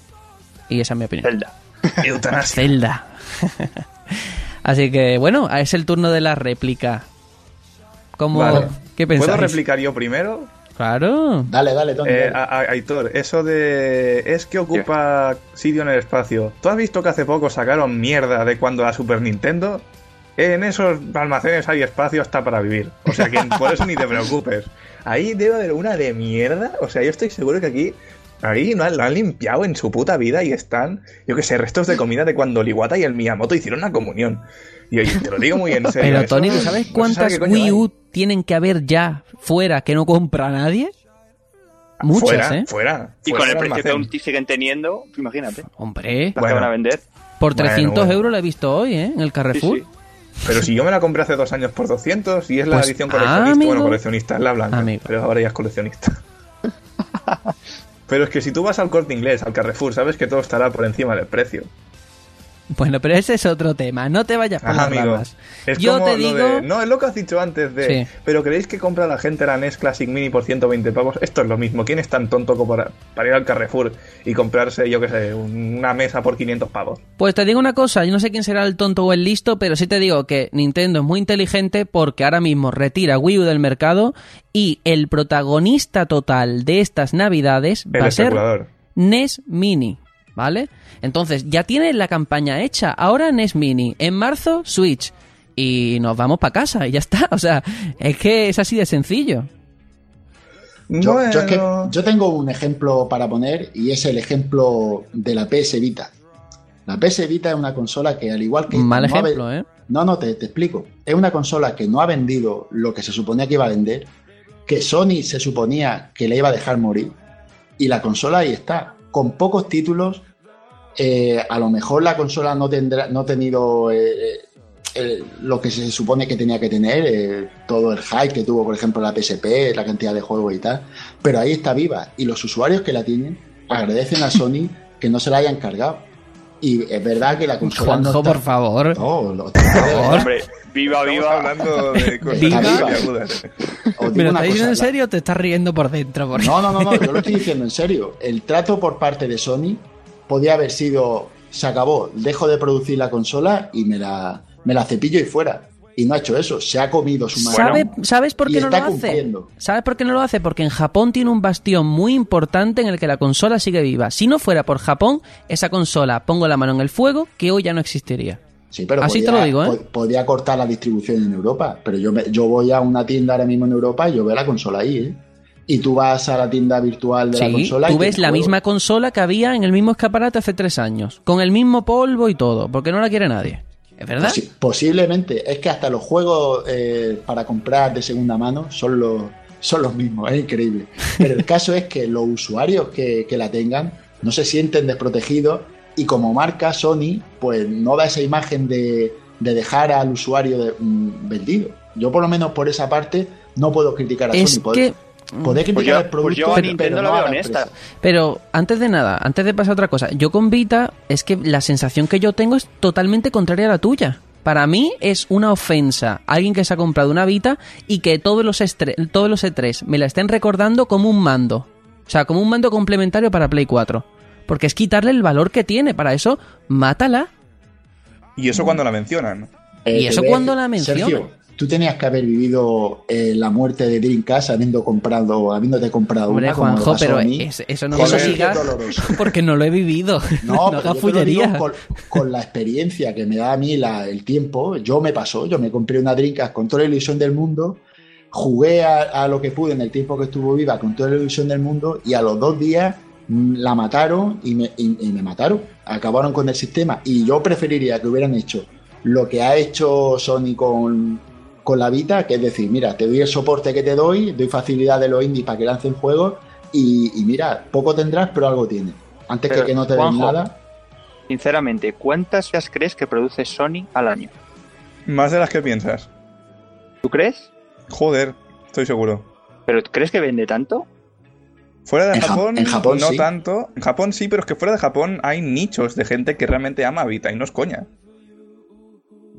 [SPEAKER 2] Y esa es mi opinión.
[SPEAKER 4] Zelda.
[SPEAKER 3] Eutanasia.
[SPEAKER 2] Zelda. Así que bueno, es el turno de la réplica. ¿Cómo?
[SPEAKER 3] Vale.
[SPEAKER 2] ¿Qué pensáis?
[SPEAKER 3] ¿Puedo replicar yo primero?
[SPEAKER 2] Claro.
[SPEAKER 1] Dale, dale, Tony.
[SPEAKER 3] Eh,
[SPEAKER 1] dale.
[SPEAKER 3] a- a- Aitor, eso de. Es que ocupa sitio en el espacio. ¿Tú has visto que hace poco sacaron mierda de cuando la Super Nintendo? En esos almacenes hay espacio hasta para vivir. O sea que por eso ni te preocupes. Ahí debe haber una de mierda. O sea, yo estoy seguro que aquí. Ahí no han- lo han limpiado en su puta vida y están, yo que sé, restos de comida de cuando el Iwata y el Miyamoto hicieron una comunión. Y oye, te lo digo muy en serio.
[SPEAKER 2] Pero
[SPEAKER 3] eso
[SPEAKER 2] Tony, ¿tú
[SPEAKER 3] no-
[SPEAKER 2] sabes
[SPEAKER 3] no
[SPEAKER 2] cuántas
[SPEAKER 3] sabe
[SPEAKER 2] Wii
[SPEAKER 3] hay.
[SPEAKER 2] U tienen que haber ya fuera que no compra nadie? Muchas,
[SPEAKER 3] fuera,
[SPEAKER 2] ¿eh?
[SPEAKER 3] Fuera.
[SPEAKER 4] Y
[SPEAKER 3] fuera
[SPEAKER 4] con el precio que aún siguen teniendo, imagínate,
[SPEAKER 2] Hombre,
[SPEAKER 4] las
[SPEAKER 3] Bueno.
[SPEAKER 4] que van a vender.
[SPEAKER 2] por
[SPEAKER 3] Bueno,
[SPEAKER 2] 300
[SPEAKER 3] bueno.
[SPEAKER 2] euros la he visto hoy, ¿eh? En el Carrefour.
[SPEAKER 4] sí.
[SPEAKER 3] Pero si yo me la compré hace dos años por 200 y es la
[SPEAKER 2] Pues,
[SPEAKER 3] edición coleccionista.
[SPEAKER 2] amigo.
[SPEAKER 3] bueno, coleccionista, es la blanca.
[SPEAKER 2] Amigo.
[SPEAKER 3] Pero ahora ya es coleccionista. pero es que si tú vas al corte inglés, al Carrefour, sabes que todo estará por encima del precio.
[SPEAKER 2] Bueno, pero ese es otro tema. No te vayas por
[SPEAKER 3] Ajá,
[SPEAKER 2] las
[SPEAKER 3] amigo.
[SPEAKER 2] ramas.
[SPEAKER 3] Es
[SPEAKER 2] Yo
[SPEAKER 3] como
[SPEAKER 2] te
[SPEAKER 3] lo
[SPEAKER 2] digo...
[SPEAKER 3] de- no, es lo que has dicho antes de.
[SPEAKER 2] Sí.
[SPEAKER 3] Pero creéis que compra la gente la NES Classic Mini por 120 pavos. Esto es lo mismo. ¿Quién es tan tonto como para, para ir al Carrefour y comprarse, yo qué sé, una mesa por 500 pavos?
[SPEAKER 2] Pues te digo una cosa, yo no sé quién será el tonto o el listo, pero sí te digo que Nintendo es muy inteligente porque ahora mismo retira Wii U del mercado y el protagonista total de estas navidades
[SPEAKER 3] El
[SPEAKER 2] va a ser. NES Mini, ¿vale? Entonces ya tiene la campaña hecha, ahora NES Mini, en marzo Switch y nos vamos para casa y ya está, o sea, es que es así de sencillo.
[SPEAKER 1] Yo, yo es que-
[SPEAKER 3] Bueno.
[SPEAKER 1] yo tengo un ejemplo para poner y es el ejemplo de la PS Vita. La PS Vita es una consola que al igual que...
[SPEAKER 2] Mal
[SPEAKER 1] no ha ve-
[SPEAKER 2] ejemplo, ¿eh?
[SPEAKER 1] No, no, te, te explico. Es una consola que no ha vendido lo que se suponía que iba a vender, que Sony se suponía que le iba a dejar morir, y la consola ahí está, con pocos títulos. eh, a lo mejor la consola no tendrá, no ha tenido eh, el- lo que se supone que tenía que tener, eh, todo el hype que tuvo, por ejemplo, la PSP, la cantidad de juegos y tal, pero ahí está viva, y los usuarios que la tienen agradecen a Sony que no se la hayan cargado. Y es verdad que la consola no
[SPEAKER 2] Juanjo,
[SPEAKER 1] está-
[SPEAKER 2] por favor.
[SPEAKER 1] no, lo- de verdad.
[SPEAKER 4] Hombre, viva,
[SPEAKER 3] Estamos
[SPEAKER 4] viva.
[SPEAKER 3] hablando de cosas
[SPEAKER 2] Viva. ¿Me lo estás diciendo en serio o te estás riendo por dentro? Porque-
[SPEAKER 1] No, no, no, no, yo lo estoy diciendo en serio. El trato por parte de Sony podía haber sido, se acabó, dejo de producir la consola y me la, me la cepillo y fuera. Y no ha hecho eso, se ha comido su.
[SPEAKER 2] ¿Sabe- ¿Sabes por
[SPEAKER 1] y
[SPEAKER 2] qué no lo hace? ¿Sabes por qué no lo hace? Porque en Japón tiene un bastión muy importante en el que la consola sigue viva. Si no fuera por Japón, esa consola, pongo la mano en el fuego, que hoy ya no existiría.
[SPEAKER 1] Sí, pero
[SPEAKER 2] Así te lo digo, ¿eh?
[SPEAKER 1] po- Podía cortar la distribución en Europa, pero yo, me- yo voy a una tienda ahora mismo en Europa y yo veo la consola ahí, ¿eh? Y tú vas a la tienda virtual de la consola y
[SPEAKER 2] tú ves
[SPEAKER 1] tienes
[SPEAKER 2] la misma consola que había en el mismo escaparate hace tres años, con el mismo polvo y todo, porque no la quiere nadie. ¿Es verdad?
[SPEAKER 1] Posi- posiblemente, es que hasta los juegos eh, para comprar de segunda mano son los, son los mismos, es increíble. Pero el caso es que los usuarios que, que la tengan no se sienten desprotegidos y como marca Sony, pues no da esa imagen de, de dejar al usuario de- mm, vendido. Yo por lo menos por esa parte no puedo criticar a
[SPEAKER 2] Es
[SPEAKER 1] Sony.
[SPEAKER 2] que...
[SPEAKER 1] Criticar
[SPEAKER 4] Pues yo-
[SPEAKER 1] el producto,
[SPEAKER 4] pues yo a
[SPEAKER 1] pero
[SPEAKER 4] Nintendo
[SPEAKER 1] no
[SPEAKER 4] honesta.
[SPEAKER 2] Pero antes de nada, antes de pasar a otra cosa, yo con Vita es que la sensación que yo tengo es totalmente contraria a la tuya. Para mí es una ofensa alguien que se ha comprado una Vita y que todos los, todos los E3 me la estén recordando como un mando. O sea, como un mando complementario para Play 4. Porque es quitarle el valor que tiene. Para eso, mátala.
[SPEAKER 3] Y eso cuando la mencionan.
[SPEAKER 1] Eh,
[SPEAKER 2] ¿Y eso
[SPEAKER 1] a
[SPEAKER 2] cuándo
[SPEAKER 1] decir-
[SPEAKER 2] la menciona?
[SPEAKER 1] Sergio, tú tenías que haber vivido eh, la muerte de Dreamcast habiendo comprado, habiéndote comprado
[SPEAKER 2] Hombre,
[SPEAKER 1] una, como
[SPEAKER 2] Juanjo,
[SPEAKER 1] pasó
[SPEAKER 2] pero
[SPEAKER 1] a mí.
[SPEAKER 2] es- eso no me lo digas porque no lo he vivido.
[SPEAKER 1] No,
[SPEAKER 2] No,
[SPEAKER 1] pero yo te lo digo con, con la experiencia que me da a mí la- el tiempo, yo me pasó, yo me compré una Dreamcast con toda la ilusión del mundo, jugué a, a lo que pude en el tiempo que estuvo viva con toda la ilusión del mundo y a los dos días mm, la mataron y me, y- y me mataron, acabaron con el sistema. Y yo preferiría que hubieran hecho lo que ha hecho Sony con, con la Vita, que es decir, mira, te doy el soporte que te doy, doy facilidad de los indies para que lancen juegos y, y mira, poco tendrás, pero algo tienes. Antes
[SPEAKER 4] Pero,
[SPEAKER 1] que que no te den
[SPEAKER 4] Juanjo,
[SPEAKER 1] nada.
[SPEAKER 4] Sinceramente, ¿cuántas sillas crees que produce Sony al año?
[SPEAKER 3] Más de las que piensas.
[SPEAKER 4] ¿Tú crees?
[SPEAKER 3] Joder, estoy seguro.
[SPEAKER 4] ¿Pero crees que vende tanto?
[SPEAKER 3] Fuera de
[SPEAKER 1] En Ja-
[SPEAKER 3] Japón,
[SPEAKER 1] en Japón
[SPEAKER 3] no
[SPEAKER 1] sí.
[SPEAKER 3] tanto. En Japón sí, pero es que fuera de Japón hay nichos de gente que realmente ama Vita y no es coña.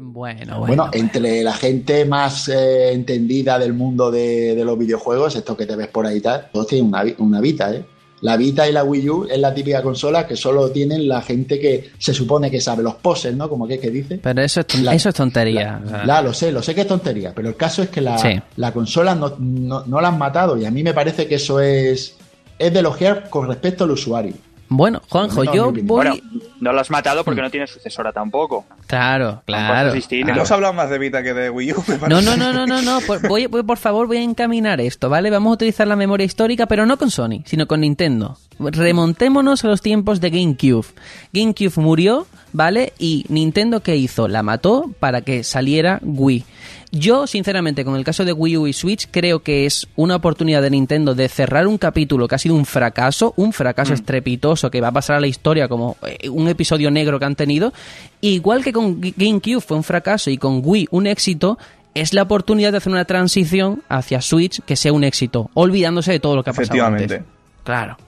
[SPEAKER 2] Bueno,
[SPEAKER 1] Bueno,
[SPEAKER 2] bueno.
[SPEAKER 1] entre la gente más eh, entendida del mundo de, de los videojuegos, esto que te ves por ahí tal, todos tienen una, una Vita, ¿eh? La Vita y la Wii U es la típica consola que solo tienen la gente que se supone que sabe, los poses, ¿no? Como que es que dice.
[SPEAKER 2] Pero eso es,
[SPEAKER 1] La-
[SPEAKER 2] eso es tontería. o sea.
[SPEAKER 1] La, lo sé, lo sé que es tontería, pero el caso es que la,
[SPEAKER 2] Sí.
[SPEAKER 1] la consola no, no- no la han matado y a mí me parece que eso es, es de elogiar con respecto al usuario.
[SPEAKER 2] Bueno, Juanjo, yo voy...
[SPEAKER 4] Bueno, no lo has matado porque no tiene sucesora tampoco.
[SPEAKER 2] Claro, claro. claro.
[SPEAKER 3] Hemos hablado más de Vita que de Wii U. me
[SPEAKER 2] No, no, no, no, no, no. Por, voy, voy- por favor, voy a encaminar esto, ¿vale? Vamos a utilizar la memoria histórica, pero no con Sony, sino con Nintendo. Remontémonos a los tiempos de GameCube. GameCube murió, ¿vale? Y Nintendo, ¿qué hizo? La mató para que saliera Wii. Yo, sinceramente, con el caso de Wii U y Switch, creo que es una oportunidad de Nintendo de cerrar un capítulo que ha sido un fracaso, un fracaso estrepitoso que va a pasar a la historia como eh, un episodio negro que han tenido. Igual que con GameCube fue un fracaso y con Wii un éxito, es la oportunidad de hacer una transición hacia Switch que sea un éxito, olvidándose de todo lo que ha pasado
[SPEAKER 3] Efectivamente.
[SPEAKER 2] antes. Claro.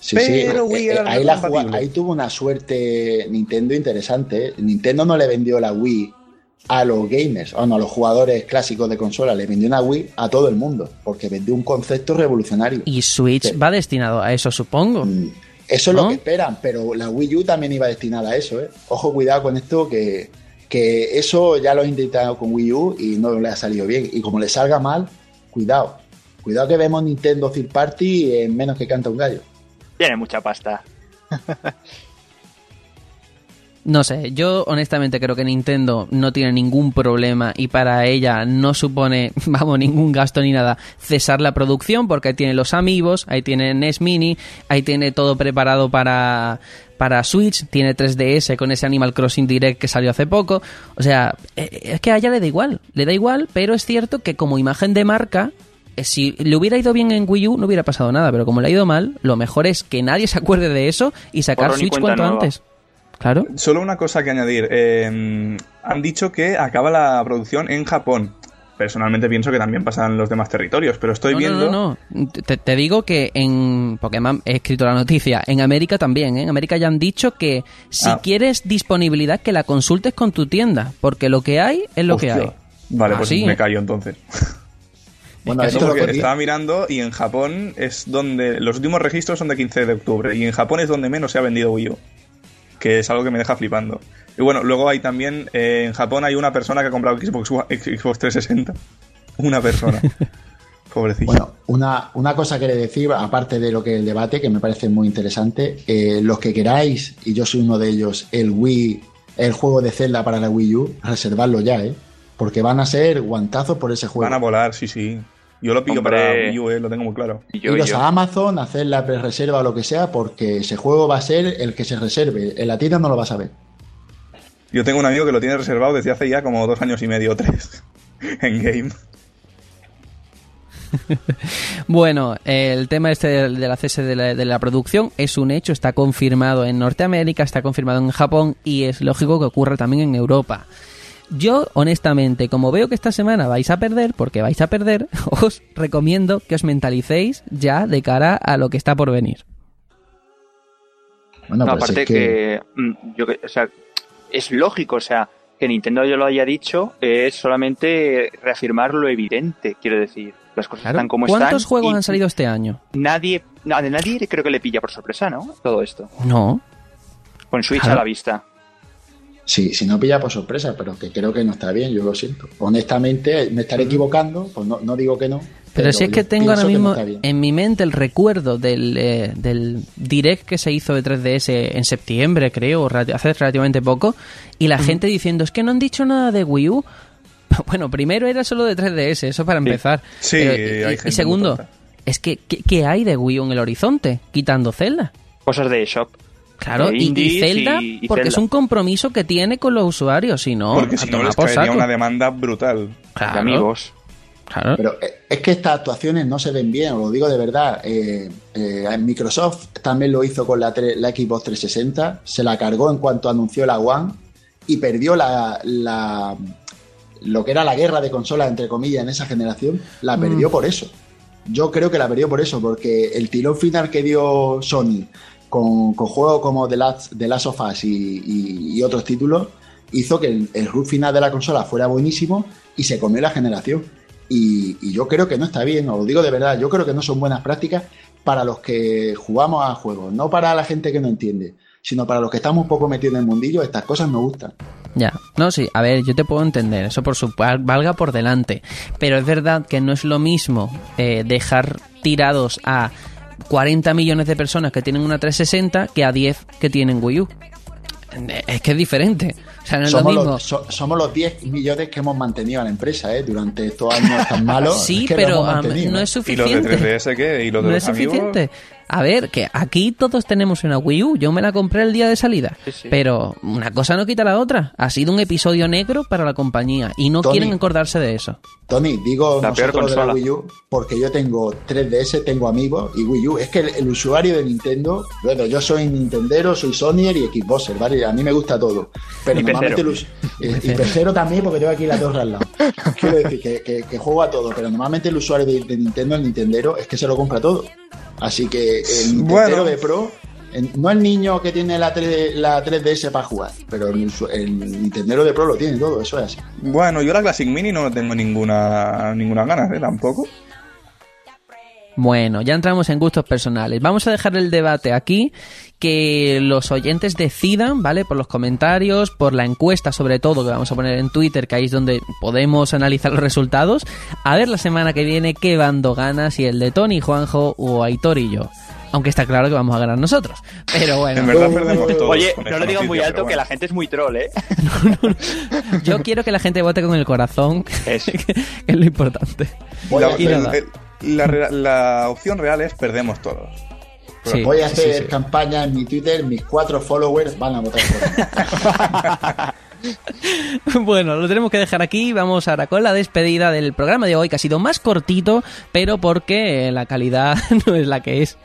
[SPEAKER 1] Sí,
[SPEAKER 3] Pero
[SPEAKER 1] sí,
[SPEAKER 3] Wii
[SPEAKER 1] eh,
[SPEAKER 3] era
[SPEAKER 1] ahí, la tuvo una suerte Nintendo interesante. ¿eh? Nintendo no le vendió la Wii a los gamers, o no, a los jugadores clásicos de consola, le vendió una Wii a todo el mundo, porque vendió un concepto revolucionario.
[SPEAKER 2] Y Switch
[SPEAKER 1] Sí.
[SPEAKER 2] va destinado a eso, supongo.
[SPEAKER 1] Mm, Eso es
[SPEAKER 2] ¿No?
[SPEAKER 1] lo que esperan, pero la Wii U también iba destinada a eso. ¿eh? Ojo, cuidado con esto, que, que eso ya lo he intentado con Wii U y no le ha salido bien. Y como le salga mal, cuidado. Cuidado que vemos Nintendo Third Party en menos que canta un gallo.
[SPEAKER 4] Tiene mucha pasta.
[SPEAKER 2] No sé, yo honestamente creo que Nintendo no tiene ningún problema y para ella no supone, vamos, ningún gasto ni nada cesar la producción porque ahí tiene los amigos, ahí tiene NES Mini, ahí tiene todo preparado para, para Switch, tiene 3DS con ese Animal Crossing Direct que salió hace poco. O sea, eh, es que a ella le da igual, le da igual, pero es cierto que como imagen de marca, eh, si le hubiera ido bien en Wii U no hubiera pasado nada, pero como le ha ido mal, lo mejor es que nadie se acuerde de eso y sacar Switch cuanto
[SPEAKER 4] nueva.
[SPEAKER 2] antes. Claro.
[SPEAKER 3] Solo una cosa que añadir. eh, han dicho que acaba la producción en Japón. Personalmente pienso que también pasan los demás territorios, pero estoy
[SPEAKER 2] no,
[SPEAKER 3] viendo...
[SPEAKER 2] No, no, no. Te, te digo que en. Porque me han- he escrito la noticia. En América también, ¿eh? En América ya han dicho que si
[SPEAKER 3] Ah.
[SPEAKER 2] quieres disponibilidad, que la consultes con tu tienda. Porque lo que hay es lo que hay.
[SPEAKER 3] Vale,
[SPEAKER 2] Ah,
[SPEAKER 3] pues
[SPEAKER 2] sí,
[SPEAKER 3] me
[SPEAKER 2] ¿eh?
[SPEAKER 3] callo entonces.
[SPEAKER 1] Bueno, es que
[SPEAKER 3] estaba mirando y en Japón es donde... Los últimos registros son de 15 de octubre y en Japón es donde menos se ha vendido Wii U. Que es algo que me deja flipando. Y bueno, luego hay también... eh, en Japón hay una persona que ha comprado Xbox, Xbox 360. Una persona. Pobrecillo.
[SPEAKER 1] Bueno, una, una cosa que le decir, aparte de lo que el debate, que me parece muy interesante, eh, los que queráis, y yo soy uno de ellos, el Wii, el juego de Zelda para la Wii U, reservadlo ya, ¿eh? Porque van a ser guantazos por ese juego.
[SPEAKER 3] Van a volar, sí, sí. Yo lo pillo
[SPEAKER 4] Hombre.
[SPEAKER 3] para Wii U, eh, lo tengo muy claro.
[SPEAKER 4] Y yo, y
[SPEAKER 1] Iros
[SPEAKER 4] yo.
[SPEAKER 1] a Amazon, hacer la pre-reserva o lo que sea, porque ese juego va a ser el que se reserve. En la tienda no lo vas a ver.
[SPEAKER 3] Yo tengo un amigo que lo tiene reservado desde hace ya como dos años y medio o tres. en game.
[SPEAKER 2] Bueno, el tema este del, del acceso de la, de la producción es un hecho, está confirmado en Norteamérica, está confirmado en Japón y es lógico que ocurra también en Europa. Yo, honestamente, como veo que esta semana vais a perder, porque vais a perder, os recomiendo que os mentalicéis ya de cara a lo que está por venir.
[SPEAKER 1] Bueno,
[SPEAKER 4] No,
[SPEAKER 1] pues
[SPEAKER 4] aparte
[SPEAKER 1] es
[SPEAKER 4] que,
[SPEAKER 1] que...
[SPEAKER 4] mm, yo que- o sea, es lógico, o sea, que Nintendo yo lo haya dicho es solamente reafirmar lo evidente, quiero decir. Las cosas
[SPEAKER 2] Claro.
[SPEAKER 4] están como están.
[SPEAKER 2] ¿Cuántos juegos
[SPEAKER 4] y
[SPEAKER 2] han salido este año?
[SPEAKER 4] Nadie, nadie creo que le pilla por sorpresa, ¿no? Todo esto.
[SPEAKER 2] No.
[SPEAKER 4] Con Switch
[SPEAKER 2] Claro.
[SPEAKER 4] a la vista.
[SPEAKER 1] Sí, si no pilla por sorpresa, pero que creo que no está bien, yo lo siento. Honestamente, me estaré equivocando, pues no, no digo que no.
[SPEAKER 2] Pero, si es que tengo ahora
[SPEAKER 1] no
[SPEAKER 2] mismo en mi mente el recuerdo del, eh, del direct que se hizo de 3DS en septiembre, creo, hace relativamente poco, y la gente diciendo, es que no han dicho nada de Wii U. Bueno, primero era solo de 3DS, eso para empezar.
[SPEAKER 3] Sí,
[SPEAKER 2] Pero-
[SPEAKER 3] hay
[SPEAKER 2] y,
[SPEAKER 3] gente
[SPEAKER 2] segundo, es que, ¿qué, qué hay de Wii U en el horizonte? Quitando Zelda.
[SPEAKER 4] Cosas de shop.
[SPEAKER 2] Claro, y, y Zelda,
[SPEAKER 4] y- y
[SPEAKER 2] porque es un compromiso que tiene con los usuarios, si no,
[SPEAKER 3] Porque
[SPEAKER 2] a
[SPEAKER 3] si no les caería
[SPEAKER 2] saco.
[SPEAKER 3] una demanda brutal.
[SPEAKER 2] Claro,
[SPEAKER 4] De amigos.
[SPEAKER 2] claro.
[SPEAKER 1] Pero eh, es que estas actuaciones no se ven bien, os lo digo de verdad. Eh, eh, Microsoft también lo hizo con la, la Xbox 360, se la cargó en cuanto anunció la One y perdió la, la- lo que era la guerra de consolas, entre comillas, en esa generación, la perdió por eso. Yo creo que la perdió por eso, porque el tirón final que dio Sony con, juegos como The Last, of Us y, otros títulos hizo que el, el run final de la consola fuera buenísimo y se comió la generación. Y, yo creo que no está bien, os lo digo de verdad, yo creo que no son buenas prácticas para los que jugamos a juegos, no para la gente que no entiende, sino para los que estamos un poco metidos en el mundillo, estas cosas me gustan.
[SPEAKER 2] Ya, no, sí, a ver, yo te puedo entender, eso por su valga por delante, pero es verdad que no es lo mismo eh, dejar tirados a 40 millones de personas que tienen una 360 que a 10 que tienen Wii U. Es que es diferente, o sea, no es lo
[SPEAKER 1] somos,
[SPEAKER 2] mismo.
[SPEAKER 1] los, so- somos los 10 millones que hemos mantenido a la empresa ¿eh? durante estos años tan malos.
[SPEAKER 2] Sí,
[SPEAKER 1] es que lo
[SPEAKER 2] pero
[SPEAKER 1] mantenido,
[SPEAKER 2] no es
[SPEAKER 3] ¿Y los de
[SPEAKER 2] suficiente.
[SPEAKER 3] 3DS qué? ¿Y los de
[SPEAKER 2] No
[SPEAKER 3] los
[SPEAKER 2] es
[SPEAKER 3] amigos?
[SPEAKER 2] suficiente. A ver, que aquí todos tenemos una Wii U. Yo me la compré el día de salida.
[SPEAKER 4] Sí, sí.
[SPEAKER 2] Pero una cosa no quita la otra. Ha sido un episodio negro para la compañía y no
[SPEAKER 1] Tony.
[SPEAKER 2] quieren acordarse de eso.
[SPEAKER 1] Tony, digo
[SPEAKER 4] La peor
[SPEAKER 1] de la. Wii U porque yo tengo 3DS, tengo amigos y Wii U. Es que el, el usuario de Nintendo, bueno, yo soy Nintendero, soy Sonyer y Xboxer, ¿vale? A mí me gusta todo. Pero
[SPEAKER 4] Y
[SPEAKER 1] normalmente el,
[SPEAKER 4] pecero.
[SPEAKER 1] us- eh, y pecero también porque tengo aquí la torre al lado. Quiero decir que, que- que juego a todo, pero normalmente el usuario de, de Nintendo, el Nintendero, es que se lo compra todo. Así que el Nintendero
[SPEAKER 3] Bueno.
[SPEAKER 1] de Pro, no el niño que tiene la, 3, la 3DS para jugar, pero el, el Nintendero de Pro lo tiene todo, eso es así.
[SPEAKER 3] Bueno, yo la Classic Mini no tengo ninguna ninguna ganas, ¿eh? Tampoco.
[SPEAKER 2] Bueno, ya entramos en gustos personales. Vamos a dejar el debate aquí, que los oyentes decidan, ¿vale? Por los comentarios, por la encuesta sobre todo, que vamos a poner en Twitter, que ahí es donde podemos analizar los resultados. A ver la semana que viene qué bando gana, si el de Tony, Juanjo o Aitor y yo. Aunque está claro que vamos a ganar nosotros. Pero bueno,
[SPEAKER 3] En verdad perdemos todos.
[SPEAKER 4] Oye, no lo digan muy alto que la gente es muy troll, ¿eh?
[SPEAKER 2] yo quiero que la gente vote con el corazón, que es lo importante. Y nada.
[SPEAKER 3] el- la re- la opción real es perdemos todos.
[SPEAKER 2] Sí,
[SPEAKER 1] Voy a hacer
[SPEAKER 2] sí, sí.
[SPEAKER 1] campaña en mi Twitter, mis cuatro followers van a votar por mí.
[SPEAKER 2] Bueno, lo tenemos que dejar aquí. Vamos ahora con la despedida del programa de hoy, que ha sido más cortito, pero porque la calidad no es la que es.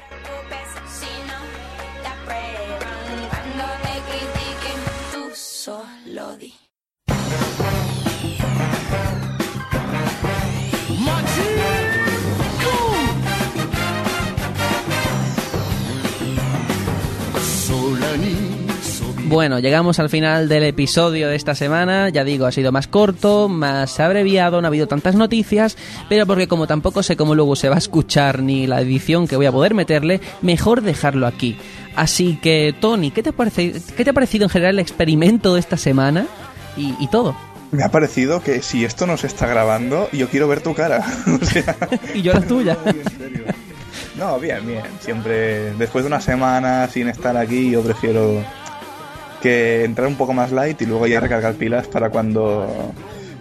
[SPEAKER 2] Bueno, llegamos al final del episodio de esta semana. Ya digo, ha sido más corto, más abreviado, no ha habido tantas noticias, pero porque como tampoco sé cómo luego se va a escuchar ni la edición que voy a poder meterle, mejor dejarlo aquí. Así que, Tony, ¿qué te, parece, qué te ha parecido en general el experimento de esta semana y, y todo?
[SPEAKER 3] Me ha parecido que si esto no se está grabando, yo quiero ver tu cara. o sea,
[SPEAKER 2] Y yo la tuya.
[SPEAKER 3] no, bien, bien. Siempre, después de una semana sin estar aquí, yo prefiero que entrar un poco más light y luego ya recargar pilas para cuando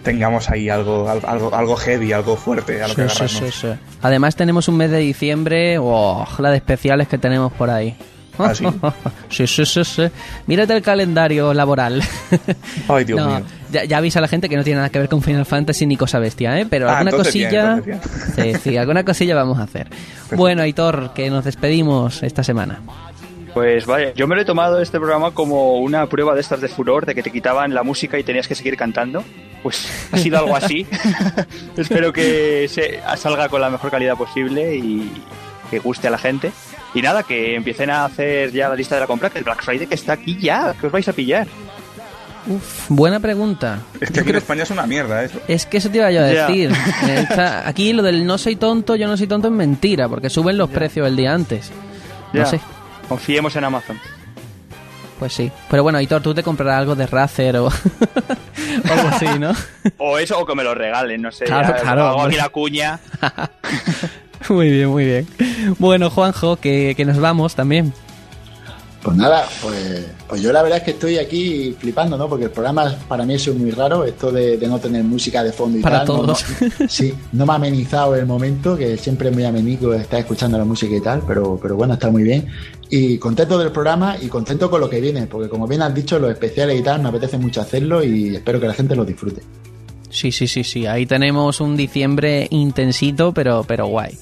[SPEAKER 3] tengamos ahí algo, algo, algo, heavy, algo fuerte a lo que
[SPEAKER 2] Sí, sí, sí, sí. Además tenemos un mes de diciembre, oh, la de especiales que tenemos por ahí.
[SPEAKER 3] ¿Ah, sí?
[SPEAKER 2] sí, sí, sí, sí. Mírate el calendario laboral.
[SPEAKER 3] Ay, Dios
[SPEAKER 2] No,
[SPEAKER 3] mío.
[SPEAKER 2] Ya, ya avisa a la gente que no tiene nada que ver con Final Fantasy ni cosa bestia, ¿eh? Pero
[SPEAKER 3] Ah,
[SPEAKER 2] alguna
[SPEAKER 3] entonces bien,
[SPEAKER 2] cosilla...
[SPEAKER 3] entonces
[SPEAKER 2] sí, sí, alguna cosilla vamos a hacer. Bueno, Aitor, que nos despedimos esta semana.
[SPEAKER 4] Pues vaya, yo me lo he tomado este programa como una prueba de estas de furor, de que te quitaban la música y tenías que seguir cantando. Pues ha sido algo así. Espero que se salga con la mejor calidad posible y que guste a la gente. Y nada, que empiecen a hacer ya la lista de la compra, que el Black Friday que está aquí ya, que os vais a pillar.
[SPEAKER 2] Uf, buena pregunta.
[SPEAKER 3] Es que aquí en España es una mierda eso.
[SPEAKER 2] Es que eso te iba yo a decir. Eh, Aquí lo del no soy tonto, yo no soy tonto es mentira, porque suben los precios el día antes. No
[SPEAKER 4] Ya.
[SPEAKER 2] sé.
[SPEAKER 4] Confiemos en Amazon.
[SPEAKER 2] Pues sí. Pero bueno, Hitor, tú te comprarás algo de Razer o, o algo así, ¿no?
[SPEAKER 4] O eso, o que me lo regalen, no sé.
[SPEAKER 2] Claro,
[SPEAKER 4] ya
[SPEAKER 2] claro,
[SPEAKER 4] Hago aquí la cuña.
[SPEAKER 2] muy bien, muy bien. Bueno, Juanjo, que, que nos vamos también.
[SPEAKER 1] Pues nada, pues, pues yo la verdad es que estoy aquí flipando, ¿no? Porque el programa para mí eso es muy raro, esto de, de no tener música de fondo y
[SPEAKER 2] Para
[SPEAKER 1] tal. no-
[SPEAKER 2] todos.
[SPEAKER 1] no- sí, no me ha amenizado el momento, que siempre es muy amenico estar escuchando la música y tal, pero, pero bueno, está muy bien. Y contento del programa y contento con lo que viene, porque como bien has dicho, los especiales y tal, me apetece mucho hacerlo y espero que la gente los disfrute.
[SPEAKER 2] Sí, sí, sí, sí. Ahí tenemos un diciembre intensito, pero, pero guay.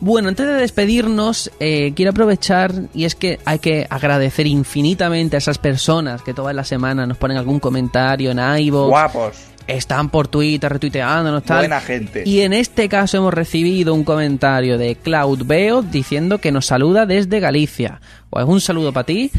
[SPEAKER 2] Bueno, antes de despedirnos, eh, quiero aprovechar y es que hay que agradecer infinitamente a esas personas que todas las semanas nos ponen algún comentario en iVoox,
[SPEAKER 3] Guapos.
[SPEAKER 2] están por Twitter retuiteándonos, tal.
[SPEAKER 3] Buena gente.
[SPEAKER 2] Y en este caso hemos recibido un comentario de Cloud Beo diciendo que nos saluda desde Galicia. Pues un saludo para ti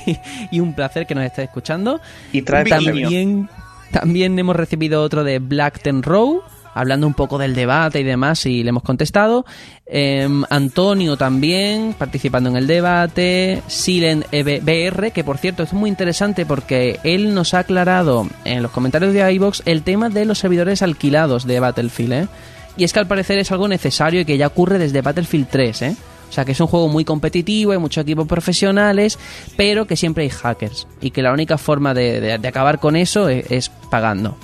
[SPEAKER 2] y un placer que nos estés escuchando.
[SPEAKER 3] Y trae
[SPEAKER 2] también, también hemos recibido otro de Black Ten Row, hablando un poco del debate y demás, y le hemos contestado. Em, Antonio también, participando en el debate. Silen BR, que por cierto es muy interesante porque él nos ha aclarado en los comentarios de iVox el tema de los servidores alquilados de Battlefield, ¿eh? Y es que al parecer es algo necesario y que ya ocurre desde Battlefield 3, ¿eh? O sea que es un juego muy competitivo, hay muchos equipos profesionales, pero que siempre hay hackers. Y que la única forma de, de- de acabar con eso es, es pagando.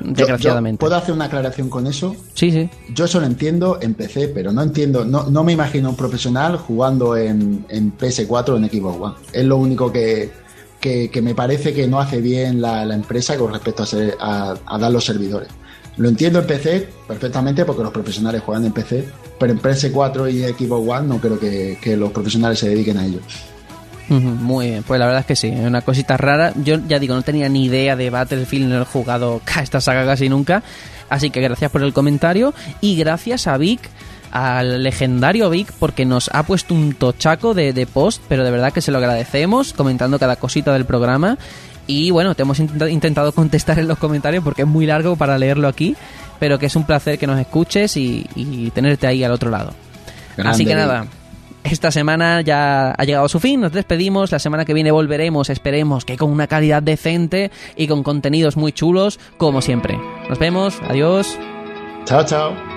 [SPEAKER 1] Yo-
[SPEAKER 2] Desgraciadamente.
[SPEAKER 1] yo ¿Puedo hacer una aclaración con eso?
[SPEAKER 2] Sí, sí.
[SPEAKER 1] Yo eso lo entiendo en PC, pero no entiendo, no, no me imagino un profesional jugando en, en PS4 o en Xbox One. Es lo único que, que, que me parece que no hace bien la, la empresa con respecto a, ser- a, a dar los servidores. Lo entiendo en PC perfectamente porque los profesionales juegan en PC, pero en PS4 y Xbox One no creo que, que los profesionales se dediquen a ello.
[SPEAKER 2] Muy bien, pues la verdad es que sí, es una cosita rara. Yo ya digo, no tenía ni idea de Battlefield, no he jugado esta saga casi nunca. Así que gracias por el comentario y gracias a Vic, al legendario Vic, porque nos ha puesto un tochaco de, de post, pero de verdad que se lo agradecemos, comentando cada cosita del programa. Y bueno, te hemos intenta- intentado contestar en los comentarios porque es muy largo para leerlo aquí, pero que es un placer que nos escuches y, y tenerte ahí al otro lado. Así que nada, esta semana ya ha llegado a su fin, nos despedimos, la semana que viene volveremos, esperemos que con una calidad decente y con contenidos muy chulos, como siempre. Nos vemos, adiós.
[SPEAKER 1] Chao, chao.